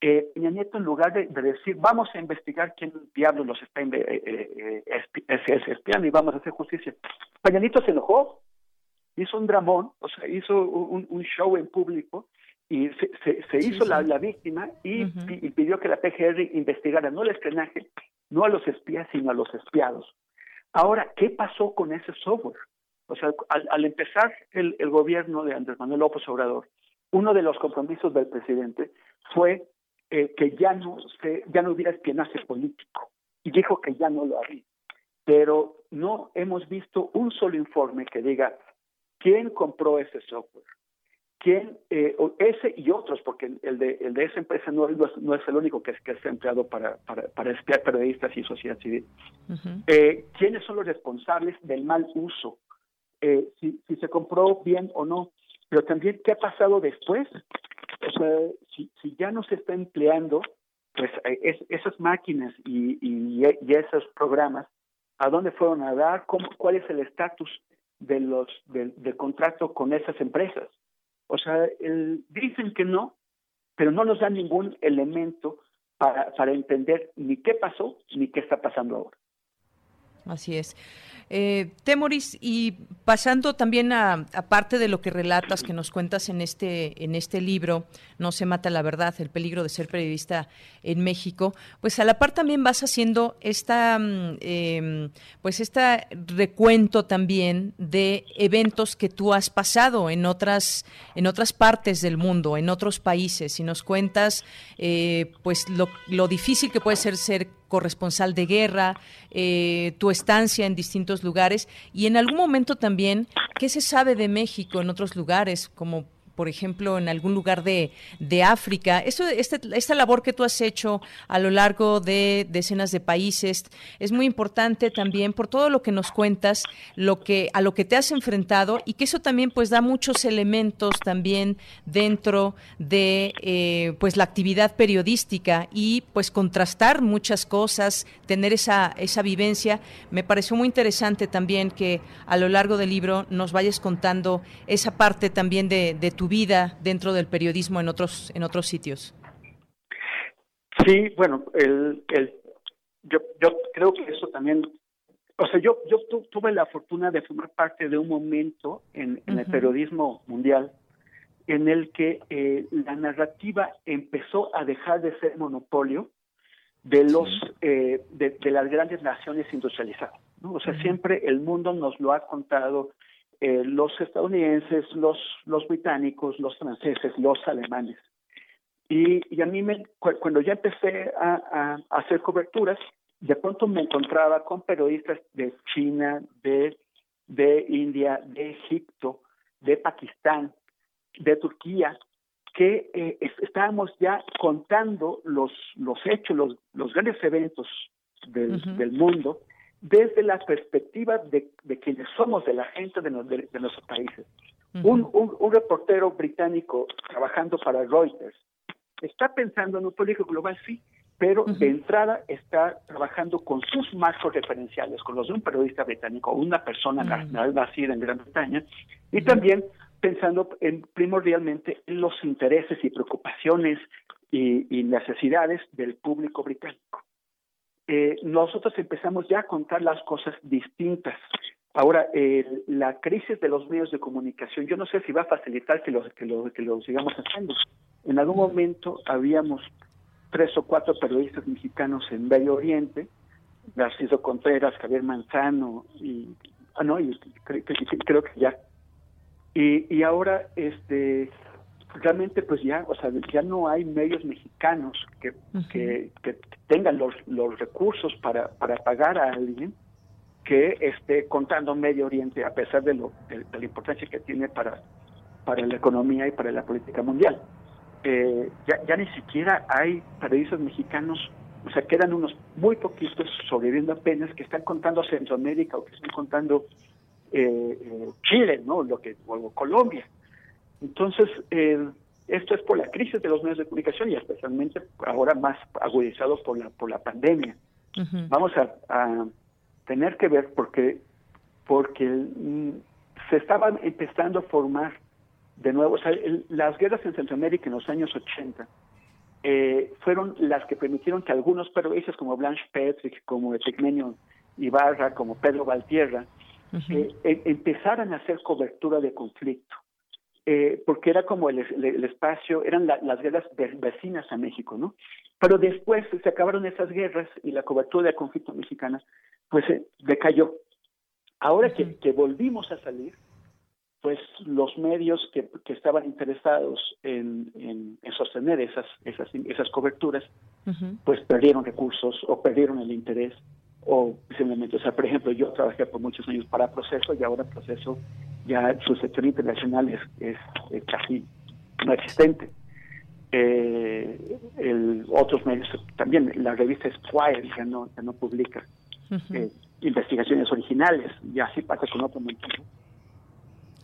eh, Peña Nieto, en lugar de, decir vamos a investigar quién diablos los está eh, eh espiando y vamos a hacer justicia, Peña Nieto se enojó, hizo un dramón, o sea, hizo un, un show en público y se, se, hizo La, la, víctima y, y, pidió que la PGR investigara no el espionaje, no a los espías, sino a los espiados. Ahora, ¿qué pasó con ese software? O sea, al, empezar el, gobierno de Andrés Manuel López Obrador, uno de los compromisos del presidente fue eh, que ya no se, ya no hubiera espionaje político y dijo que ya no lo haría. Pero no hemos visto un solo informe que diga quién compró ese software, quién, eh, ese y otros, porque el de, el de esa empresa no, no, es, el único que, es, que está empleado para, para, para espiar periodistas y sociedad civil. eh, ¿Quiénes son los responsables del mal uso? Eh, si, si se compró bien o no, pero también qué ha pasado después. O sea, si, si ya no se está empleando, pues eh, es, esas máquinas y, y, y, esos programas, ¿a dónde fueron a dar? ¿Cómo, ¿Cuál es el estatus de los del, del contrato con esas empresas? O sea, el, dicen que no, pero no nos dan ningún elemento para, para entender ni qué pasó ni qué está pasando ahora. Así es. Eh, Temoris, y pasando también a, parte de lo que relatas, que nos cuentas en este, en este libro, No se mata la verdad, el peligro de ser periodista en México, pues a la par también vas haciendo esta, mm, em, pues este recuento también de eventos que tú has pasado en otras, en otras partes del mundo, en otros países, y nos cuentas eh, pues lo, lo difícil que puede ser ser corresponsal de guerra, eh, tu estancia en distintos lugares y en algún momento también qué se sabe de México en otros lugares, como por ejemplo, en algún lugar de, de África. Esto, este, esta labor que tú has hecho a lo largo de decenas de países es muy importante también por todo lo que nos cuentas, lo que, a lo que te has enfrentado y que eso también pues da muchos elementos también dentro de eh, pues la actividad periodística y pues contrastar muchas cosas, tener esa, esa vivencia. Me pareció muy interesante también que a lo largo del libro nos vayas contando esa parte también de, de tu vida dentro del periodismo en otros en otros sitios? Sí, bueno, el, el, yo, yo creo que eso también, o sea, yo, yo tuve la fortuna de formar parte de un momento en, en el periodismo mundial en el que eh, la narrativa empezó a dejar de ser monopolio de los eh, de, de, las grandes naciones industrializadas. ¿no? O sea, siempre el mundo nos lo ha contado eh, los estadounidenses, los, los británicos, los franceses, los alemanes. Y, y a mí, me, cuando ya empecé a, a, hacer coberturas, de pronto me encontraba con periodistas de China, de, de India, de Egipto, de Pakistán, de Turquía, que eh, estábamos ya contando los, los hechos, los, los grandes eventos del, del mundo desde la perspectiva de, de, quienes somos, de la gente de, de, nuestros países. un, un, reportero británico trabajando para Reuters está pensando en un político global, sí, pero de entrada está trabajando con sus marcos referenciales, con los de un periodista británico, una persona nacida en Gran Bretaña, y también pensando en, primordialmente en los intereses y preocupaciones y, necesidades del público británico. Eh, nosotros empezamos ya a contar las cosas distintas. Ahora, la crisis de los medios de comunicación, yo no sé si va a facilitar que lo, que lo, que lo sigamos haciendo. En algún momento habíamos tres o cuatro periodistas mexicanos en Medio Oriente, Narciso Contreras, Javier Manzano y ah no, y creo que ya. Y ahora este realmente pues ya, o sea, ya no hay medios mexicanos que, que, tengan los, los recursos para, para pagar a alguien que esté contando Medio Oriente a pesar de, lo, de, la importancia que tiene para, para la economía y para la política mundial. Eh, ya, ya ni siquiera hay periodistas mexicanos, o sea, quedan unos muy poquitos sobreviviendo apenas que están contando Centroamérica o que están contando eh, eh, Chile, ¿no? Lo que, o Colombia. Entonces, esto es por la crisis de los medios de comunicación y especialmente ahora más agudizado por la, por la pandemia. Vamos a, tener que ver porque, porque mm, se estaban empezando a formar de nuevo, o sea, las guerras en Centroamérica en los años 80 eh, fueron las que permitieron que algunos periodistas como Blanche Petrick, como Echecmenio Ibarra, como Pedro Valtierra, eh, e, empezaran a hacer cobertura de conflicto. Eh, porque era como el, espacio, eran las guerras vecinas a México, ¿no? Pero después se acabaron esas guerras y la cobertura de conflicto mexicana, pues decayó. Ahora que, que volvimos a salir, pues los medios que, que estaban interesados en, en, sostener esas, esas, esas coberturas, pues perdieron recursos o perdieron el interés o simplemente, o sea, por ejemplo, yo trabajé por muchos años para Proceso y ahora Proceso ya su sector internacional es, es, casi no existente. Eh, el, otros medios también, la revista Squire ya no, ya no publica eh, investigaciones originales y así pasa con otro montón.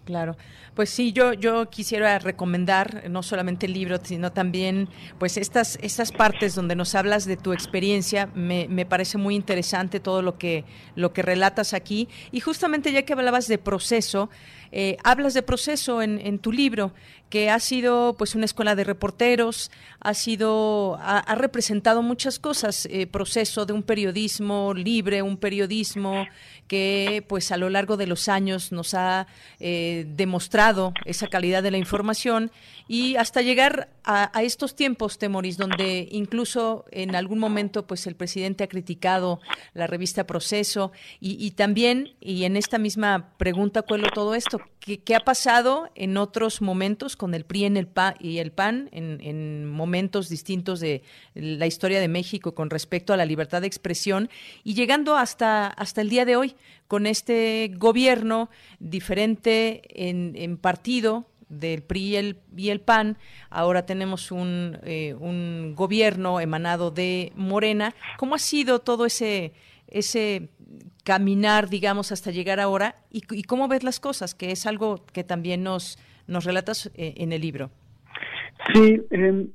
Claro, pues sí, yo yo quisiera recomendar no solamente el libro, sino también pues estas estas partes donde nos hablas de tu experiencia. Me, me parece muy interesante todo lo que lo que relatas aquí y justamente ya que hablabas de proceso, eh, hablas de proceso en, en, tu libro, que ha sido pues una escuela de reporteros, ha sido, ha, representado muchas cosas, eh, proceso de un periodismo libre, un periodismo que pues a lo largo de los años nos ha eh, demostrado esa calidad de la información y hasta llegar a, estos tiempos, Temoris, donde incluso en algún momento pues el presidente ha criticado la revista Proceso y, también, y en esta misma pregunta cuelo todo esto, ¿qué, ha pasado en otros momentos con el PRI en el PA y el PAN en, en momentos distintos de la historia de México con respecto a la libertad de expresión y llegando hasta, hasta el día de hoy con este gobierno diferente en, partido, del PRI y el, PAN, ahora tenemos un, eh, un gobierno emanado de Morena. ¿Cómo ha sido todo ese, ese caminar, digamos, hasta llegar ahora? ¿Y, cómo ves las cosas? Que es algo que también nos, nos relatas eh, en el libro. Sí, em,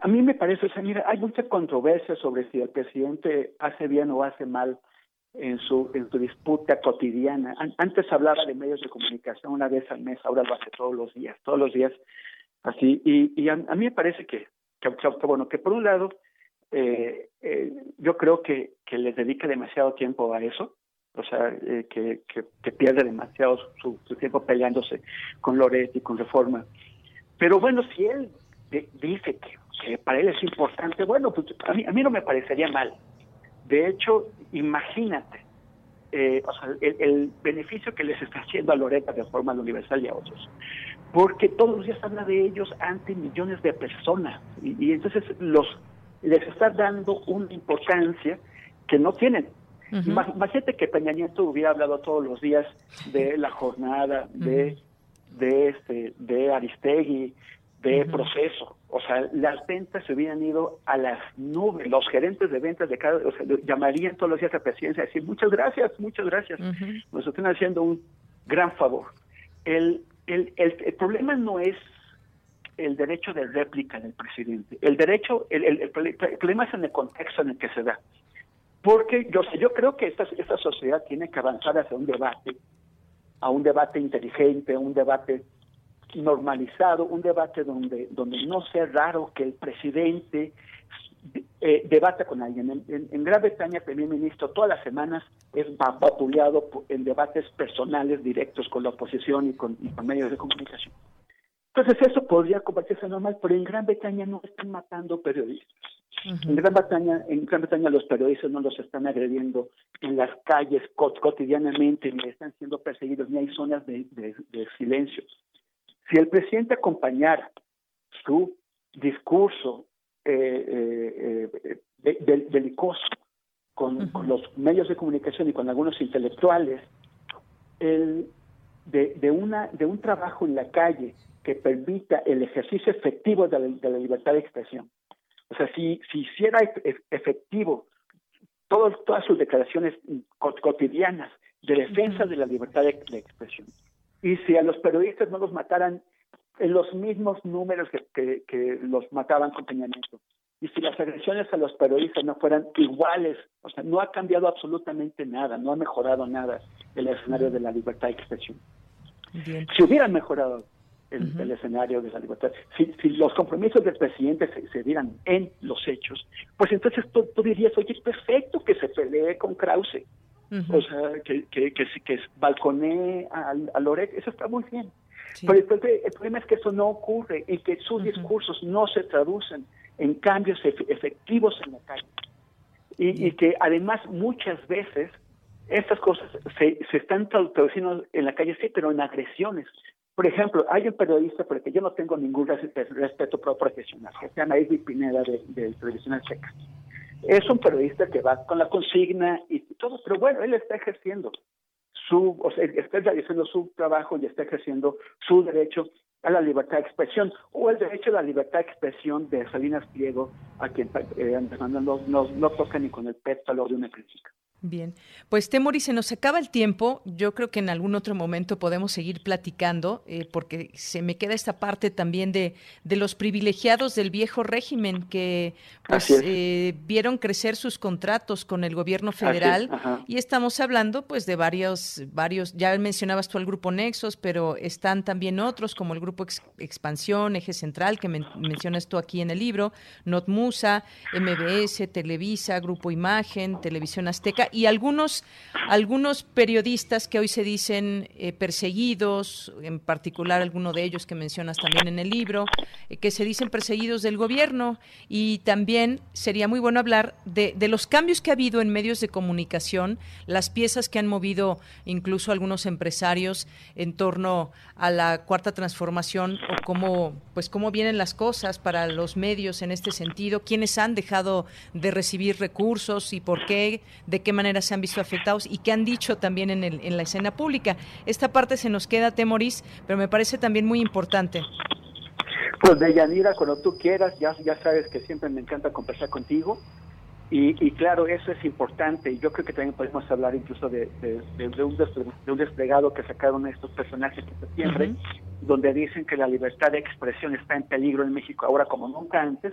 a mí me parece, o sea, mira, hay mucha controversia sobre si el presidente hace bien o hace mal en su, en su disputa cotidiana. Antes hablaba de medios de comunicación una vez al mes, ahora lo hace todos los días, todos los días así. Y, y a, mí me parece que, que, bueno, que por un lado, eh, eh, yo creo que, que le dedica demasiado tiempo a eso, o sea, eh, que, que, pierde demasiado su, tiempo peleándose con Loretti, con Reforma. Pero bueno, si él dice que, para él es importante, bueno, pues a mí, a mí no me parecería mal. De hecho, imagínate el, beneficio que les está haciendo a Loreta de forma universal y a otros. Porque todos los días habla de ellos ante millones de personas y, entonces los les está dando una importancia que no tienen. Imagínate que Peña Nieto hubiera hablado todos los días de la jornada, de, de, este, de Aristegui, de proceso. O sea, las ventas se hubieran ido a las nubes. Los gerentes de ventas de cada, o sea, llamarían todos los días a presidencia y decir muchas gracias, muchas gracias. Nos están haciendo un gran favor. El, el, el, problema no es el derecho de réplica del presidente. El derecho, el, el, problema es en el contexto en el que se da. Porque yo, yo creo que esta, esta sociedad tiene que avanzar hacia un debate, a un debate inteligente, un debate normalizado, un debate donde, donde no sea raro que el presidente eh, debata con alguien. En, Gran Bretaña, el primer ministro todas las semanas es vapuleado en debates personales directos con la oposición y con, medios de comunicación. Entonces eso podría convertirse normal, pero en Gran Bretaña no están matando periodistas. En Gran Bretaña, en Gran Bretaña los periodistas no los están agrediendo en las calles cotidianamente, ni están siendo perseguidos, ni hay zonas de silencio. Si el presidente acompañara su discurso eh, eh, eh belicoso con, los medios de comunicación y con algunos intelectuales, el, de, una, de un trabajo en la calle que permita el ejercicio efectivo de la, libertad de expresión. O sea, si, si hiciera efectivo todas sus declaraciones cotidianas de defensa de la libertad de expresión, y si a los periodistas no los mataran en los mismos números que, que, los mataban con Peña y si las agresiones a los periodistas no fueran iguales, o sea, no ha cambiado absolutamente nada, no ha mejorado nada el escenario de la libertad de expresión. Si hubieran mejorado el, escenario de la libertad, si, si, los compromisos del presidente se, dieran en los hechos, pues entonces tú, dirías, oye, es perfecto que se pelee con Krause, o sea, que, que, que, que balconee a, a Loret, eso está muy bien. Pero el, problema es que eso no ocurre y que sus discursos no se traducen en cambios efectivos en la calle. Y, que además muchas veces estas cosas se, se están traduciendo en la calle, sí, pero en agresiones. Por ejemplo, hay un periodista por el que yo no tengo ningún respeto profesional, que se llama Pineda de, de Televisión Checa. Es un periodista que va con la consigna y todo, pero bueno, él está ejerciendo su, o sea, está realizando su trabajo y está ejerciendo su derecho a la libertad de expresión o el derecho a la libertad de expresión de Salinas Pliego, a quien eh, no, no, no toca ni con el pétalo de una crítica. Bien, pues Temori, se nos acaba el tiempo. Yo creo que en algún otro momento podemos seguir platicando, eh, porque se me queda esta parte también de, de los privilegiados del viejo régimen que pues, eh, vieron crecer sus contratos con el gobierno federal. Y estamos hablando pues de varios, varios, ya mencionabas tú al grupo Nexos, pero están también otros como el grupo Expansión, Eje Central, que mencionas tú aquí en el libro, Notmusa, MBS, Televisa, Grupo Imagen, Televisión Azteca y algunos, algunos periodistas que hoy se dicen eh, perseguidos, en particular alguno de ellos que mencionas también en el libro, que se dicen perseguidos del gobierno. Y también sería muy bueno hablar de, de los cambios que ha habido en medios de comunicación, las piezas que han movido incluso algunos empresarios en torno a la cuarta transformación o cómo, pues cómo vienen las cosas para los medios en este sentido, quiénes han dejado de recibir recursos y por qué, de qué manera se han visto afectados y qué han dicho también en, el, en la escena pública. Esta parte se nos queda, Temoris, pero me parece también muy importante. Pues Deyanira, cuando tú quieras, ya, ya sabes que siempre me encanta conversar contigo. Y, claro, eso es importante. Y yo creo que también podemos hablar incluso de, un, desplegado que sacaron estos personajes en septiembre, donde dicen que la libertad de expresión está en peligro en México ahora como nunca antes,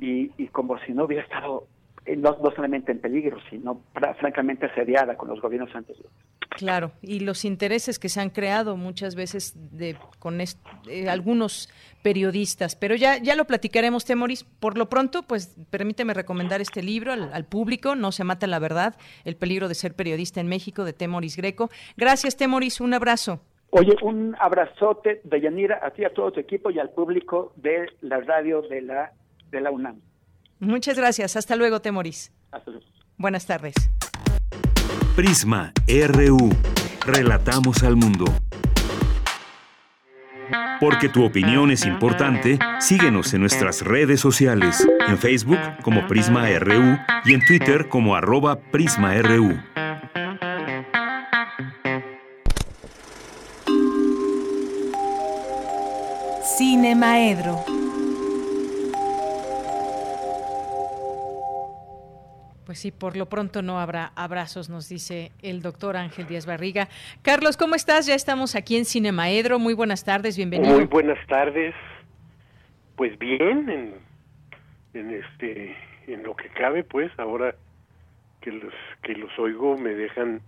y, y como si no hubiera estado eh, no, solamente en peligro, sino francamente asediada con los gobiernos anteriores. Claro, y los intereses que se han creado muchas veces de, con eh, algunos periodistas, pero ya, ya lo platicaremos, Temoris. Por lo pronto, pues permíteme recomendar este libro al, público, No se mata la verdad, el peligro de ser periodista en México, de Temoris Greco. Gracias, Temoris, un abrazo. Oye, un abrazote de Yanira a ti, a todo tu equipo y al público de la radio de la, de la UNAM. Muchas gracias. Hasta luego, Temoris. Hasta luego. Buenas tardes. Prisma RU. Relatamos al mundo. Porque tu opinión es importante, síguenos en nuestras redes sociales, en Facebook como Prisma RU y en Twitter como arroba PrismaRU. Cine Pues sí, por lo pronto no habrá abrazos, nos dice el doctor Ángel Díaz Barriga. Carlos, ¿cómo estás? Ya estamos aquí en Cinemaedro. Muy buenas tardes, bienvenido. Muy buenas tardes. pues bien en, en este en lo que cabe pues ahora que los que los oigo me dejan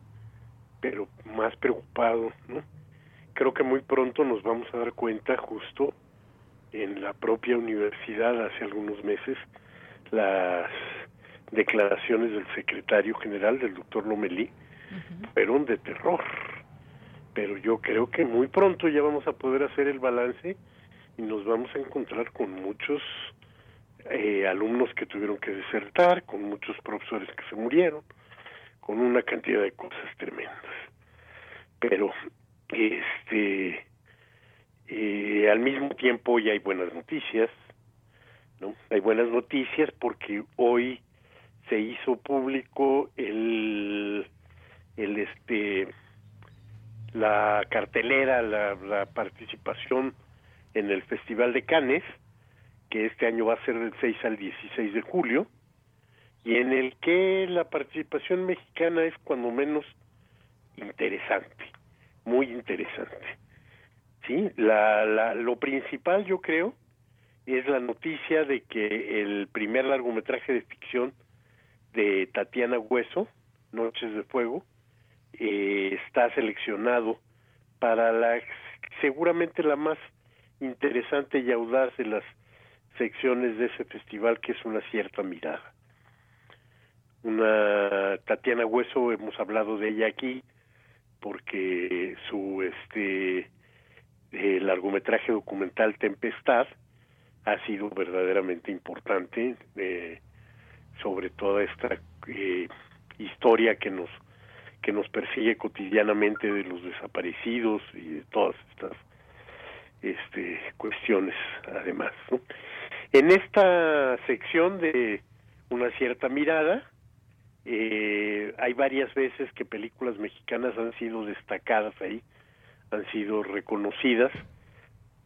pero más preocupado no creo que muy pronto nos vamos a dar cuenta justo en la propia universidad hace algunos meses las declaraciones del secretario general del doctor Lomelí fueron de terror pero yo creo que muy pronto ya vamos a poder hacer el balance y nos vamos a encontrar con muchos eh, alumnos que tuvieron que desertar, con muchos profesores que se murieron, con una cantidad de cosas tremendas. Pero, este, eh, al mismo tiempo ya hay buenas noticias, ¿no? Hay buenas noticias porque hoy se hizo público el, el este, la cartelera, la, la participación en el Festival de Cannes, que este año va a ser del 6 al 16 de julio, y en el que la participación mexicana es cuando menos interesante, muy interesante. Sí, la, la, lo principal yo creo es la noticia de que el primer largometraje de ficción de Tatiana Hueso, Noches de Fuego, eh, está seleccionado para la seguramente la más interesante y audaz de las secciones de ese festival que es una cierta mirada. Una Tatiana Hueso hemos hablado de ella aquí porque su este eh, largometraje documental Tempestad ha sido verdaderamente importante eh, sobre toda esta eh, historia que nos que nos persigue cotidianamente de los desaparecidos y de todas estas este, cuestiones además. En esta sección de una cierta mirada, eh, hay varias veces que películas mexicanas han sido destacadas ahí, han sido reconocidas,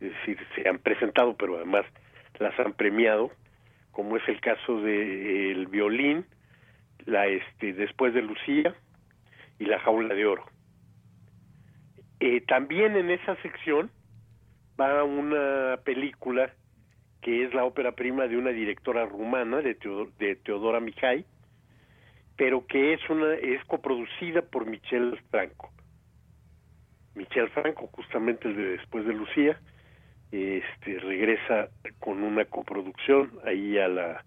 es decir, se han presentado, pero además las han premiado, como es el caso de El Violín, la este Después de Lucía y La Jaula de Oro. Eh, también en esa sección va una película que es la ópera prima de una directora rumana de, Teodora Mijay, pero que es una es coproducida por Michel Franco. Michel Franco, justamente el de después de Lucía, este regresa con una coproducción ahí a la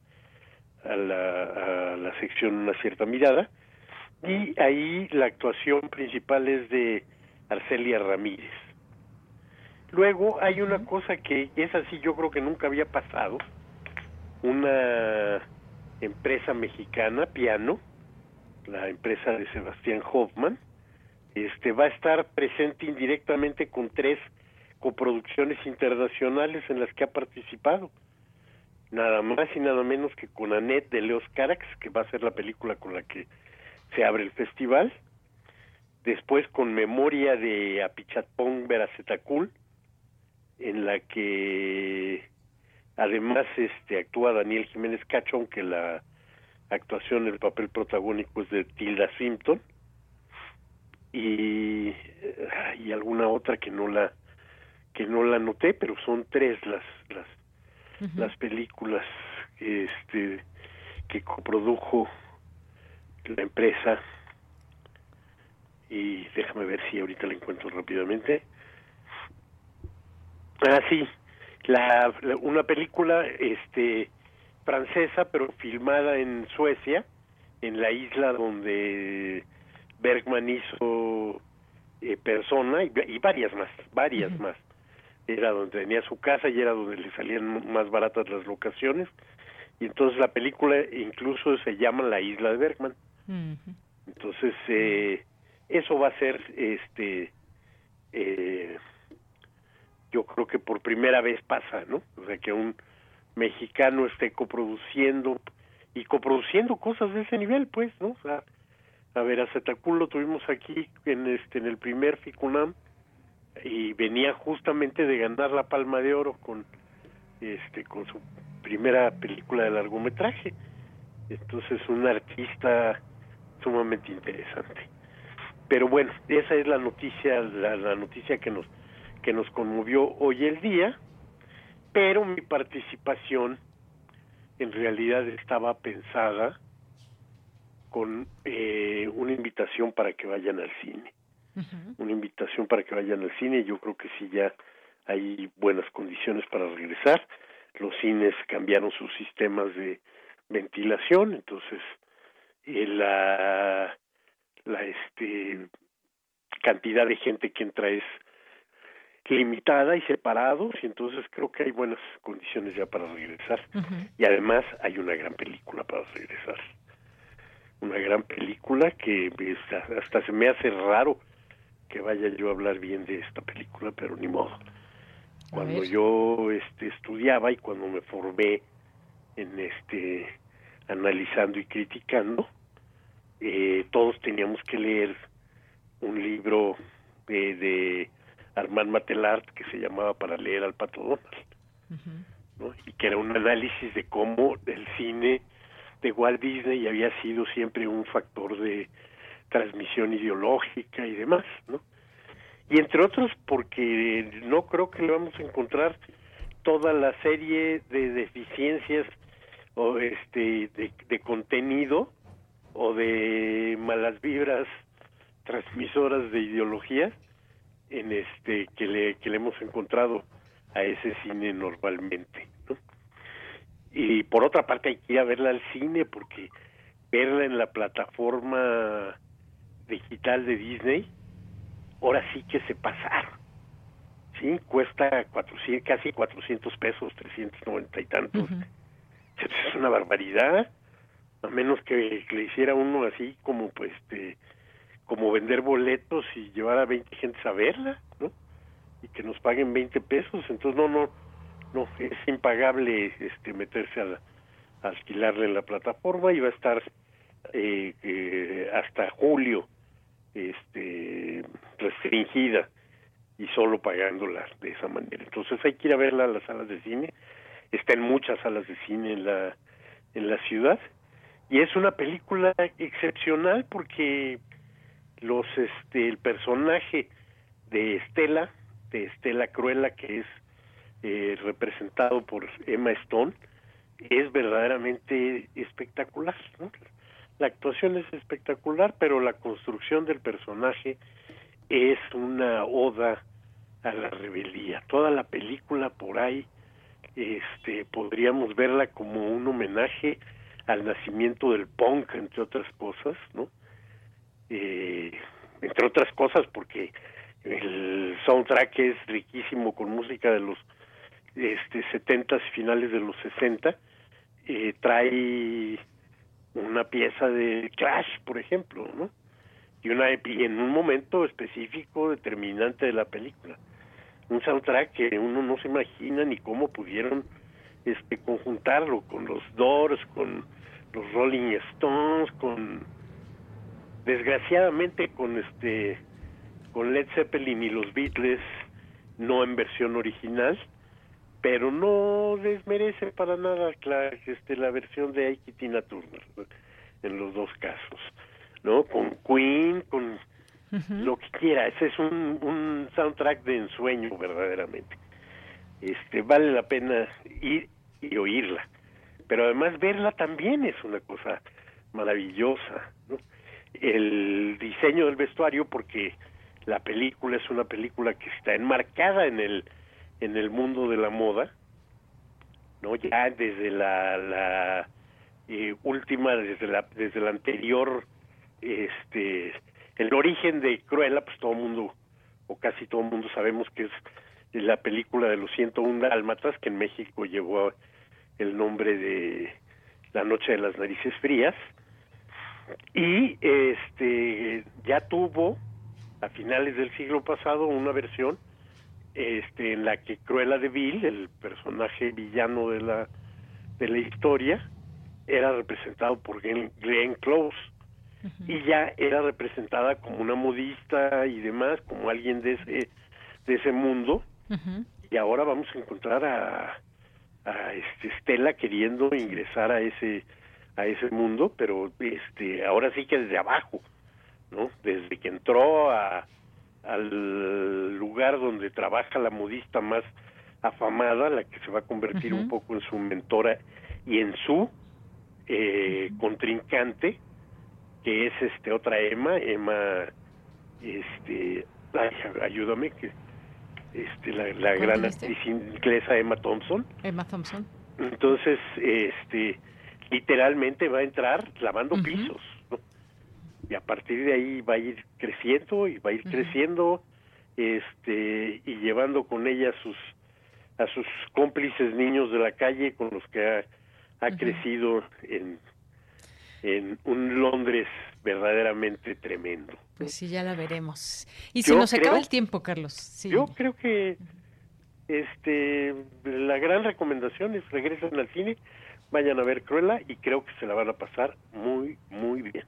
a la, a la sección una cierta mirada. Y ahí la actuación principal es de Arcelia Ramírez. Luego hay una cosa que es así, yo creo que nunca había pasado. Una empresa mexicana, Piano, la empresa de Sebastián Hoffman, este va a estar presente indirectamente con tres coproducciones internacionales en las que ha participado. Nada más y nada menos que con Annette de Leos Carax, que va a ser la película con la que se abre el festival. Después con Memoria de Apichatpong Veracetacul, en la que además este actúa Daniel Jiménez Cacho, aunque la actuación, el papel protagónico es de Tilda Simpson y, y alguna otra que no la que no la noté, pero son tres las las las películas este que coprodujo la empresa. Y déjame ver si ahorita la encuentro rápidamente. Ah, sí, la, una película este francesa, pero filmada en Suecia, en la isla donde Bergman hizo eh, Persona y, varias más, varias más. Era donde tenía su casa y era donde le salían más baratas las locaciones. Y entonces la película incluso se llama La isla de Bergman. Entonces, eh, eso va a ser este eh, yo creo que por primera vez pasa, ¿no? O sea, que un mexicano esté coproduciendo y coproduciendo cosas de ese nivel, pues, ¿no? O sea, a ver, a lo tuvimos aquí en este en el primer Ficunam y venía justamente de ganar la Palma de Oro con este con su primera película de largometraje. Entonces, un artista sumamente interesante. Pero bueno, esa es la noticia la, la noticia que nos que nos conmovió hoy el día pero mi participación en realidad estaba pensada con eh, una invitación para que vayan al cine. Una invitación para que vayan al cine. Yo creo que sí ya hay buenas condiciones para regresar. Los cines cambiaron sus sistemas de ventilación, entonces eh, la la este cantidad de gente que entra es limitada y separados y entonces creo que hay buenas condiciones ya para regresar y además hay una gran película para regresar una gran película que hasta se me hace raro que vaya yo a hablar bien de esta película pero ni modo. Cuando yo este estudiaba y cuando me formé en este analizando y criticando eh, todos teníamos que leer un libro de, de Armand Matelart que se llamaba Para leer al Pato Donald, y que era un análisis de cómo el cine de Walt Disney había sido siempre un factor de transmisión ideológica y demás, ¿no? Y entre otros porque no creo que le vamos a encontrar toda la serie de deficiencias o este de, contenido o de malas vibras transmisoras de ideología en este que le que le hemos encontrado a ese cine normalmente ¿no? y por otra parte hay que ir a verla al cine porque verla en la plataforma digital de Disney ahora sí que se pasaron. Sí cuesta 400, casi 400 pesos 390 y tantos. Es una barbaridad a menos que, le hiciera uno así como pues este como vender boletos y llevar a 20 gentes a verla, ¿no? Y que nos paguen 20 pesos, entonces no, no, no, es impagable este meterse a, alquilarle en la plataforma y va a estar eh, eh, hasta julio este restringida y solo pagándola de esa manera. Entonces hay que ir a verla a las salas de cine, está en muchas salas de cine en la en la ciudad. Y es una película excepcional porque los este el personaje de Estela de Estela Cruella que es eh, representado por Emma Stone es verdaderamente espectacular la actuación es espectacular pero la construcción del personaje es una oda a la rebeldía toda la película por ahí este podríamos verla como un homenaje al nacimiento del punk, entre otras cosas, ¿no? Eh, entre otras cosas porque el soundtrack es riquísimo con música de los este 70 y finales de los 60 eh, trae una pieza de Clash por ejemplo no y una y en un momento específico determinante de la película. Un soundtrack que uno no se imagina ni cómo pudieron este conjuntarlo con los Doors con los Rolling Stones, con desgraciadamente con este con Led Zeppelin y los Beatles no en versión original, pero no desmerece para nada la, este, la versión de Ike Tina Turner en los dos casos, ¿no? Con Queen, con lo que quiera, ese es un, un soundtrack de ensueño verdaderamente. Este vale la pena ir y oírla pero además verla también es una cosa maravillosa. ¿no? El diseño del vestuario, porque la película es una película que está enmarcada en el en el mundo de la moda, no ya desde la, eh, última, desde la desde la anterior, este, el origen de Cruella, pues todo el mundo o casi todo el mundo sabemos que es la película de los 101 dálmatas que en México llegó a el nombre de La Noche de las Narices Frías. Y este ya tuvo a finales del siglo pasado una versión este en la que Cruella de Vil, el personaje villano de la de la historia, era representado por Glenn, Close. Y ya era representada como una modista y demás, como alguien de ese de ese mundo. Y ahora vamos a encontrar a a este Estela queriendo ingresar a ese a ese mundo, pero este ahora sí que desde abajo, ¿no? Desde que entró a al lugar donde trabaja la modista más afamada, la que se va a convertir un poco en su mentora y en su eh, contrincante, que es este otra Emma, Emma, este, ayúdame, que este, la, la gran actriz inglesa Emma Thompson. Emma Thompson. Entonces, este, literalmente va a entrar lavando pisos, y a partir de ahí va a ir creciendo y va a ir creciendo, este, y llevando con ella a sus a sus cómplices niños de la calle con los que ha, ha crecido en en un Londres verdaderamente tremendo. Pues sí, ya la veremos. Y se nos acaba el tiempo, Carlos. Sí. Yo creo que este la gran recomendación es regresen al cine, vayan a ver Cruella y creo que se la van a pasar muy, muy bien.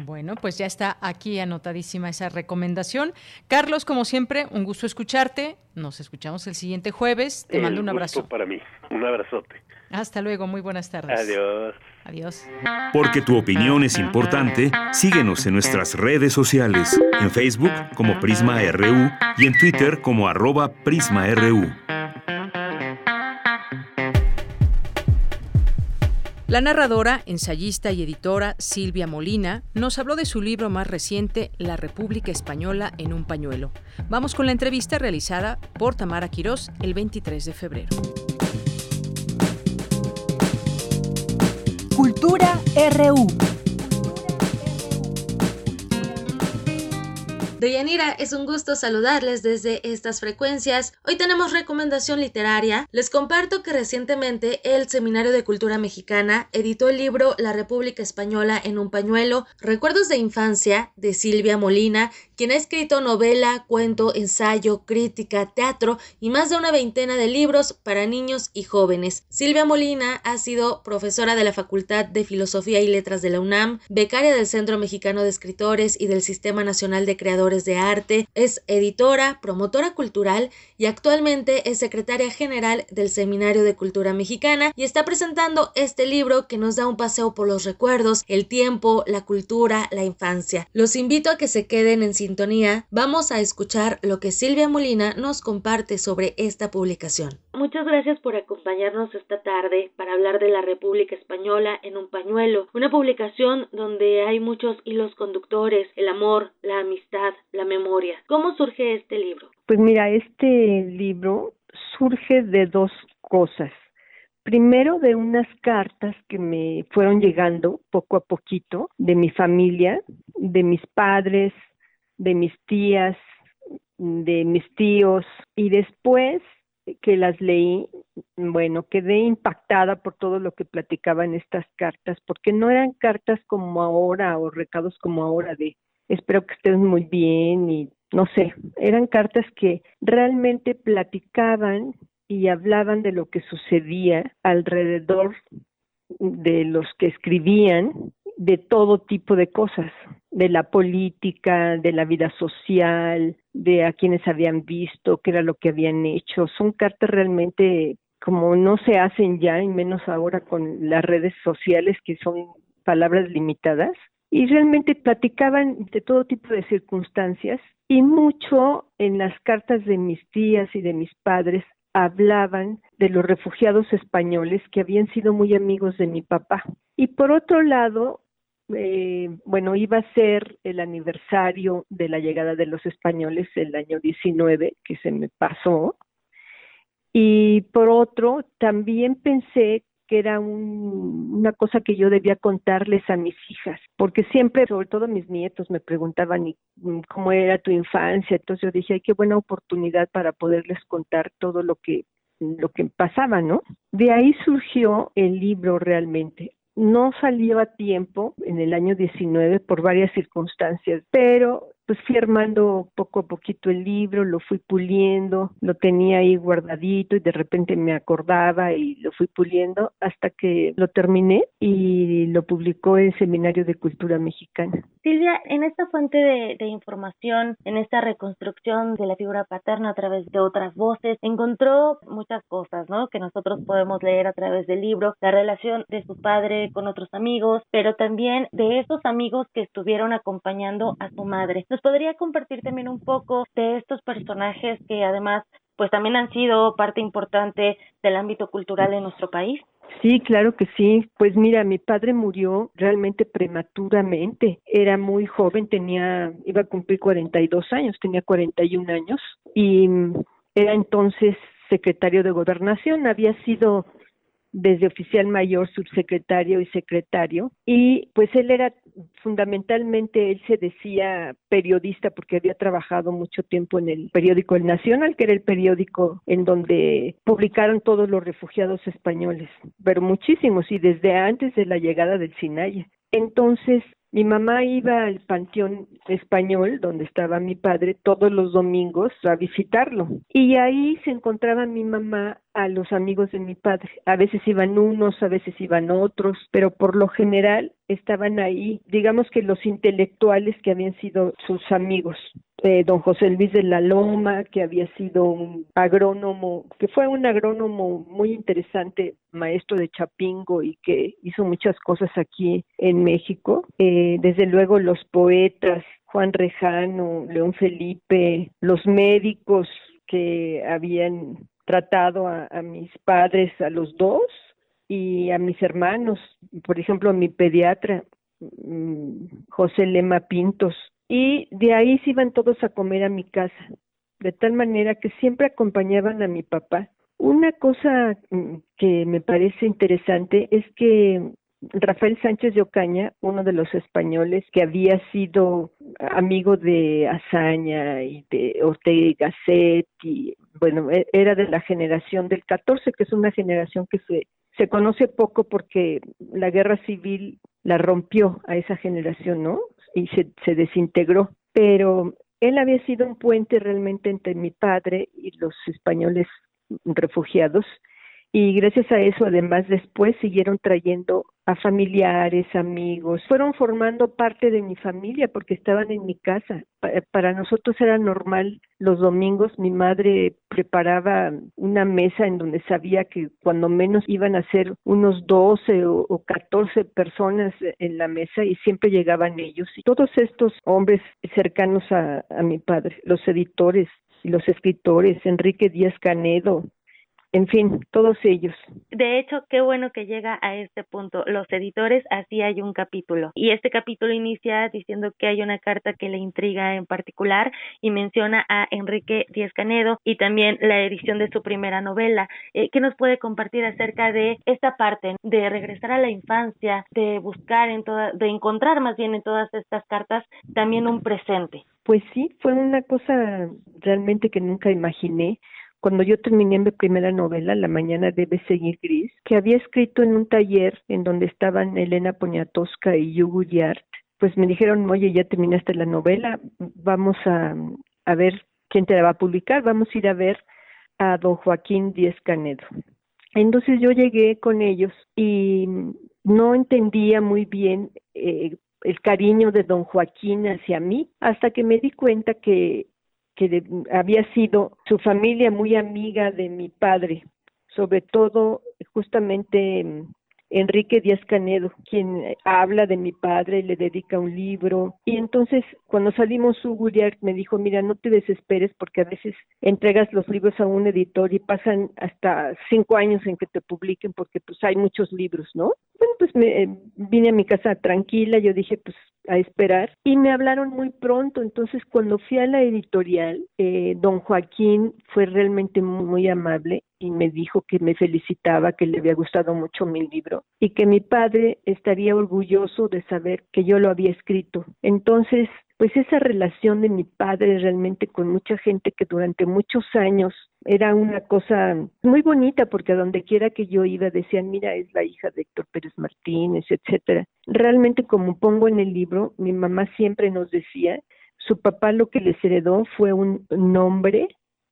Bueno, pues ya está aquí anotadísima esa recomendación. Carlos, como siempre, un gusto escucharte. Nos escuchamos el siguiente jueves. Te mando un abrazo. para mí. Un abrazote. Hasta luego, muy buenas tardes. Adiós. Adiós. Porque tu opinión es importante, síguenos en nuestras redes sociales, en Facebook como Prisma RU y en Twitter como arroba PrismaRU. La narradora, ensayista y editora Silvia Molina nos habló de su libro más reciente, La República Española en un pañuelo. Vamos con la entrevista realizada por Tamara Quirós el 23 de febrero. Cultura RU. Deyanira, es un gusto saludarles desde estas frecuencias. Hoy tenemos recomendación literaria. Les comparto que recientemente el Seminario de Cultura Mexicana editó el libro La República Española en un pañuelo, Recuerdos de Infancia, de Silvia Molina, quien ha escrito novela, cuento, ensayo, crítica, teatro y más de una veintena de libros para niños y jóvenes. Silvia Molina ha sido profesora de la Facultad de Filosofía y Letras de la UNAM, becaria del Centro Mexicano de Escritores y del Sistema Nacional de Creadores de arte, es editora, promotora cultural y actualmente es secretaria general del Seminario de Cultura Mexicana y está presentando este libro que nos da un paseo por los recuerdos, el tiempo, la cultura, la infancia. Los invito a que se queden en sintonía. Vamos a escuchar lo que Silvia Molina nos comparte sobre esta publicación. Muchas gracias por acompañarnos esta tarde para hablar de la República Española en un pañuelo, una publicación donde hay muchos hilos conductores, el amor, la amistad, la memoria. ¿Cómo surge este libro? Pues mira, este libro surge de dos cosas. Primero de unas cartas que me fueron llegando poco a poquito de mi familia, de mis padres, de mis tías, de mis tíos y después que las leí, bueno, quedé impactada por todo lo que platicaban estas cartas, porque no eran cartas como ahora o recados como ahora de espero que estés muy bien y no sé, eran cartas que realmente platicaban y hablaban de lo que sucedía alrededor de los que escribían de todo tipo de cosas, de la política, de la vida social, de a quienes habían visto, qué era lo que habían hecho. Son cartas realmente como no se hacen ya, y menos ahora con las redes sociales que son palabras limitadas, y realmente platicaban de todo tipo de circunstancias y mucho en las cartas de mis tías y de mis padres hablaban de los refugiados españoles que habían sido muy amigos de mi papá. Y por otro lado, eh, bueno, iba a ser el aniversario de la llegada de los españoles el año 19, que se me pasó. Y por otro, también pensé que era una cosa que yo debía contarles a mis hijas, porque siempre, sobre todo mis nietos, me preguntaban cómo era tu infancia, entonces yo dije, ay, qué buena oportunidad para poderles contar todo lo que lo que pasaba, ¿no? De ahí surgió el libro realmente. No salió a tiempo en el año 19 por varias circunstancias, pero pues fui armando poco a poquito el libro, lo fui puliendo, lo tenía ahí guardadito y de repente me acordaba y lo fui puliendo hasta que lo terminé y lo publicó el Seminario de Cultura Mexicana. Silvia, en esta fuente de, de información, en esta reconstrucción de la figura paterna a través de otras voces, encontró muchas cosas, ¿no? Que nosotros podemos leer a través del libro, la relación de su padre con otros amigos, pero también de esos amigos que estuvieron acompañando a su madre. ¿Nos podría compartir también un poco de estos personajes que además pues también han sido parte importante del ámbito cultural en nuestro país. Sí, claro que sí. Pues mira, mi padre murió realmente prematuramente. Era muy joven, tenía, iba a cumplir 42 años, tenía 41 años y era entonces secretario de gobernación. Había sido desde oficial mayor, subsecretario y secretario. Y pues él era fundamentalmente, él se decía periodista porque había trabajado mucho tiempo en el periódico El Nacional, que era el periódico en donde publicaron todos los refugiados españoles, pero muchísimos y desde antes de la llegada del Sinaya. Entonces, mi mamá iba al Panteón Español, donde estaba mi padre, todos los domingos a visitarlo. Y ahí se encontraba mi mamá a los amigos de mi padre. A veces iban unos, a veces iban otros, pero por lo general estaban ahí, digamos que los intelectuales que habían sido sus amigos. Eh, don José Luis de la Loma, que había sido un agrónomo, que fue un agrónomo muy interesante, maestro de Chapingo y que hizo muchas cosas aquí en México. Eh, desde luego los poetas, Juan Rejano, León Felipe, los médicos que habían tratado a, mis padres, a los dos, y a mis hermanos, por ejemplo, a mi pediatra, mm, José Lema Pintos, y de ahí se iban todos a comer a mi casa, de tal manera que siempre acompañaban a mi papá. Una cosa mm, que me parece interesante es que Rafael Sánchez de Ocaña, uno de los españoles que había sido amigo de Azaña y de Ortega y Gasset, y bueno, e, era de la generación del 14, que es una generación que se, se conoce poco porque la guerra civil la rompió a esa generación, ¿no? Y se, se desintegró. Pero él había sido un puente realmente entre mi padre y los españoles refugiados y gracias a eso además después siguieron trayendo a familiares, amigos, fueron formando parte de mi familia porque estaban en mi casa. Para nosotros era normal los domingos, mi madre preparaba una mesa en donde sabía que cuando menos iban a ser unos 12 o 14 personas en la mesa y siempre llegaban ellos. Y todos estos hombres cercanos a, a mi padre, los editores, y los escritores, Enrique Díaz Canedo, en fin, todos ellos. De hecho, qué bueno que llega a este punto. Los editores, así hay un capítulo. Y este capítulo inicia diciendo que hay una carta que le intriga en particular y menciona a Enrique Díaz Canedo y también la edición de su primera novela. Eh, ¿Qué nos puede compartir acerca de esta parte de regresar a la infancia, de buscar en toda, de encontrar más bien en todas estas cartas también un presente? Pues sí, fue una cosa realmente que nunca imaginé cuando yo terminé mi primera novela, La mañana debe seguir gris, que había escrito en un taller en donde estaban Elena Poniatowska y Yugu Yart, pues me dijeron, oye, ya terminaste la novela, vamos a, a ver quién te la va a publicar, vamos a ir a ver a don Joaquín Díez Canedo. Entonces yo llegué con ellos y no entendía muy bien eh, el cariño de don Joaquín hacia mí, hasta que me di cuenta que que había sido su familia muy amiga de mi padre, sobre todo justamente Enrique Díaz Canedo, quien habla de mi padre, le dedica un libro. Y entonces, cuando salimos, Hugo me dijo, mira, no te desesperes porque a veces entregas los libros a un editor y pasan hasta cinco años en que te publiquen porque pues hay muchos libros, ¿no? Bueno, pues me eh, vine a mi casa tranquila, yo dije, pues a esperar y me hablaron muy pronto. Entonces, cuando fui a la editorial, eh, don Joaquín fue realmente muy amable y me dijo que me felicitaba, que le había gustado mucho mi libro y que mi padre estaría orgulloso de saber que yo lo había escrito. Entonces, pues esa relación de mi padre realmente con mucha gente que durante muchos años era una cosa muy bonita porque a donde quiera que yo iba decían, mira, es la hija de Héctor Pérez Martínez, etcétera. Realmente como pongo en el libro, mi mamá siempre nos decía, su papá lo que les heredó fue un nombre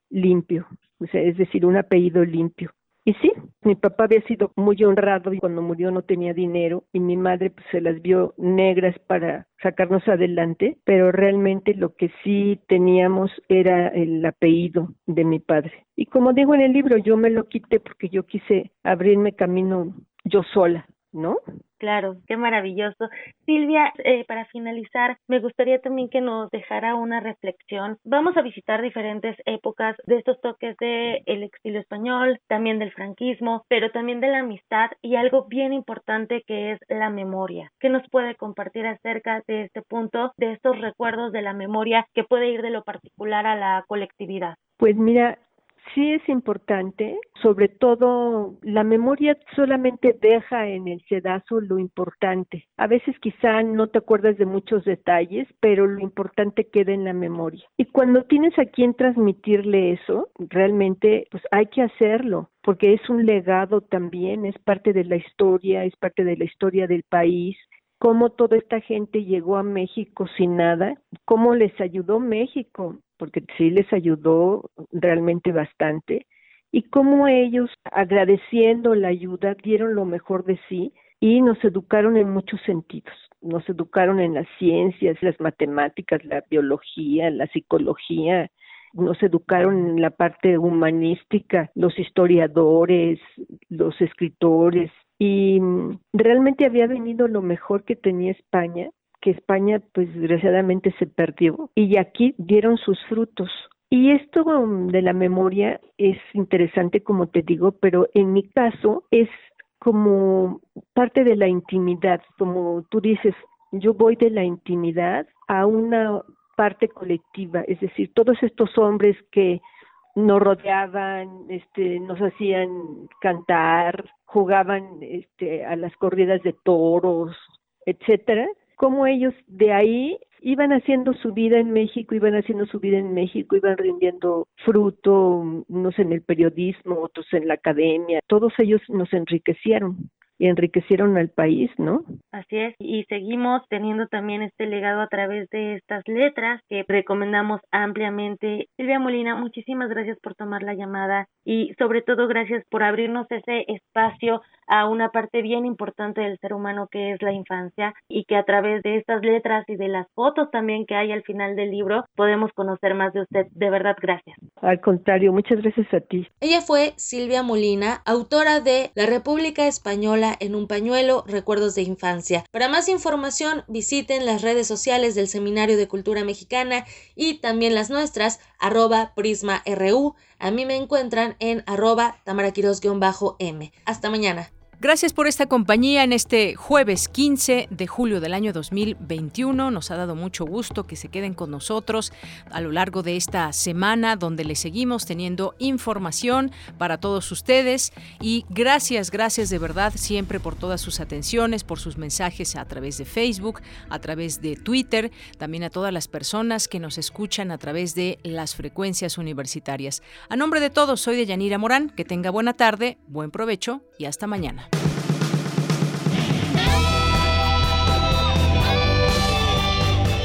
limpio, es decir, un apellido limpio. Y sí, mi papá había sido muy honrado y cuando murió no tenía dinero y mi madre pues se las vio negras para sacarnos adelante, pero realmente lo que sí teníamos era el apellido de mi padre. Y como digo en el libro, yo me lo quité porque yo quise abrirme camino yo sola. ¿no? Claro, qué maravilloso. Silvia, eh, para finalizar, me gustaría también que nos dejara una reflexión. Vamos a visitar diferentes épocas de estos toques del el exilio español, también del franquismo, pero también de la amistad y algo bien importante que es la memoria. ¿Qué nos puede compartir acerca de este punto, de estos recuerdos de la memoria que puede ir de lo particular a la colectividad? Pues mira, sí es importante, sobre todo la memoria solamente deja en el sedazo lo importante. A veces quizá no te acuerdas de muchos detalles, pero lo importante queda en la memoria. Y cuando tienes a quien transmitirle eso, realmente pues hay que hacerlo porque es un legado también, es parte de la historia, es parte de la historia del país, cómo toda esta gente llegó a México sin nada, cómo les ayudó México, porque sí les ayudó realmente bastante, y cómo ellos, agradeciendo la ayuda, dieron lo mejor de sí y nos educaron en muchos sentidos. Nos educaron en las ciencias, las matemáticas, la biología, la psicología, nos educaron en la parte humanística, los historiadores, los escritores, y mm, realmente había venido lo mejor que tenía España, que España pues desgraciadamente se perdió y aquí dieron sus frutos. Y esto mm, de la memoria es interesante como te digo, pero en mi caso es como parte de la intimidad, como tú dices, yo voy de la intimidad a una parte colectiva, es decir, todos estos hombres que nos rodeaban, este, nos hacían cantar, jugaban este, a las corridas de toros, etcétera, como ellos de ahí iban haciendo su vida en México, iban haciendo su vida en México, iban rindiendo fruto, unos en el periodismo, otros en la academia, todos ellos nos enriquecieron y enriquecieron al país, ¿no? Así es, y seguimos teniendo también este legado a través de estas letras que recomendamos ampliamente. Silvia Molina, muchísimas gracias por tomar la llamada y sobre todo gracias por abrirnos ese espacio a una parte bien importante del ser humano que es la infancia y que a través de estas letras y de las fotos también que hay al final del libro podemos conocer más de usted. De verdad, gracias. Al contrario, muchas gracias a ti. Ella fue Silvia Molina, autora de La República Española en un pañuelo, recuerdos de infancia. Para más información visiten las redes sociales del Seminario de Cultura Mexicana y también las nuestras, arroba prisma.ru. A mí me encuentran en arroba tamaraquiros-m. Hasta mañana. Gracias por esta compañía en este jueves 15 de julio del año 2021. Nos ha dado mucho gusto que se queden con nosotros a lo largo de esta semana donde les seguimos teniendo información para todos ustedes. Y gracias, gracias de verdad siempre por todas sus atenciones, por sus mensajes a través de Facebook, a través de Twitter, también a todas las personas que nos escuchan a través de las frecuencias universitarias. A nombre de todos, soy de Yanira Morán. Que tenga buena tarde, buen provecho y hasta mañana.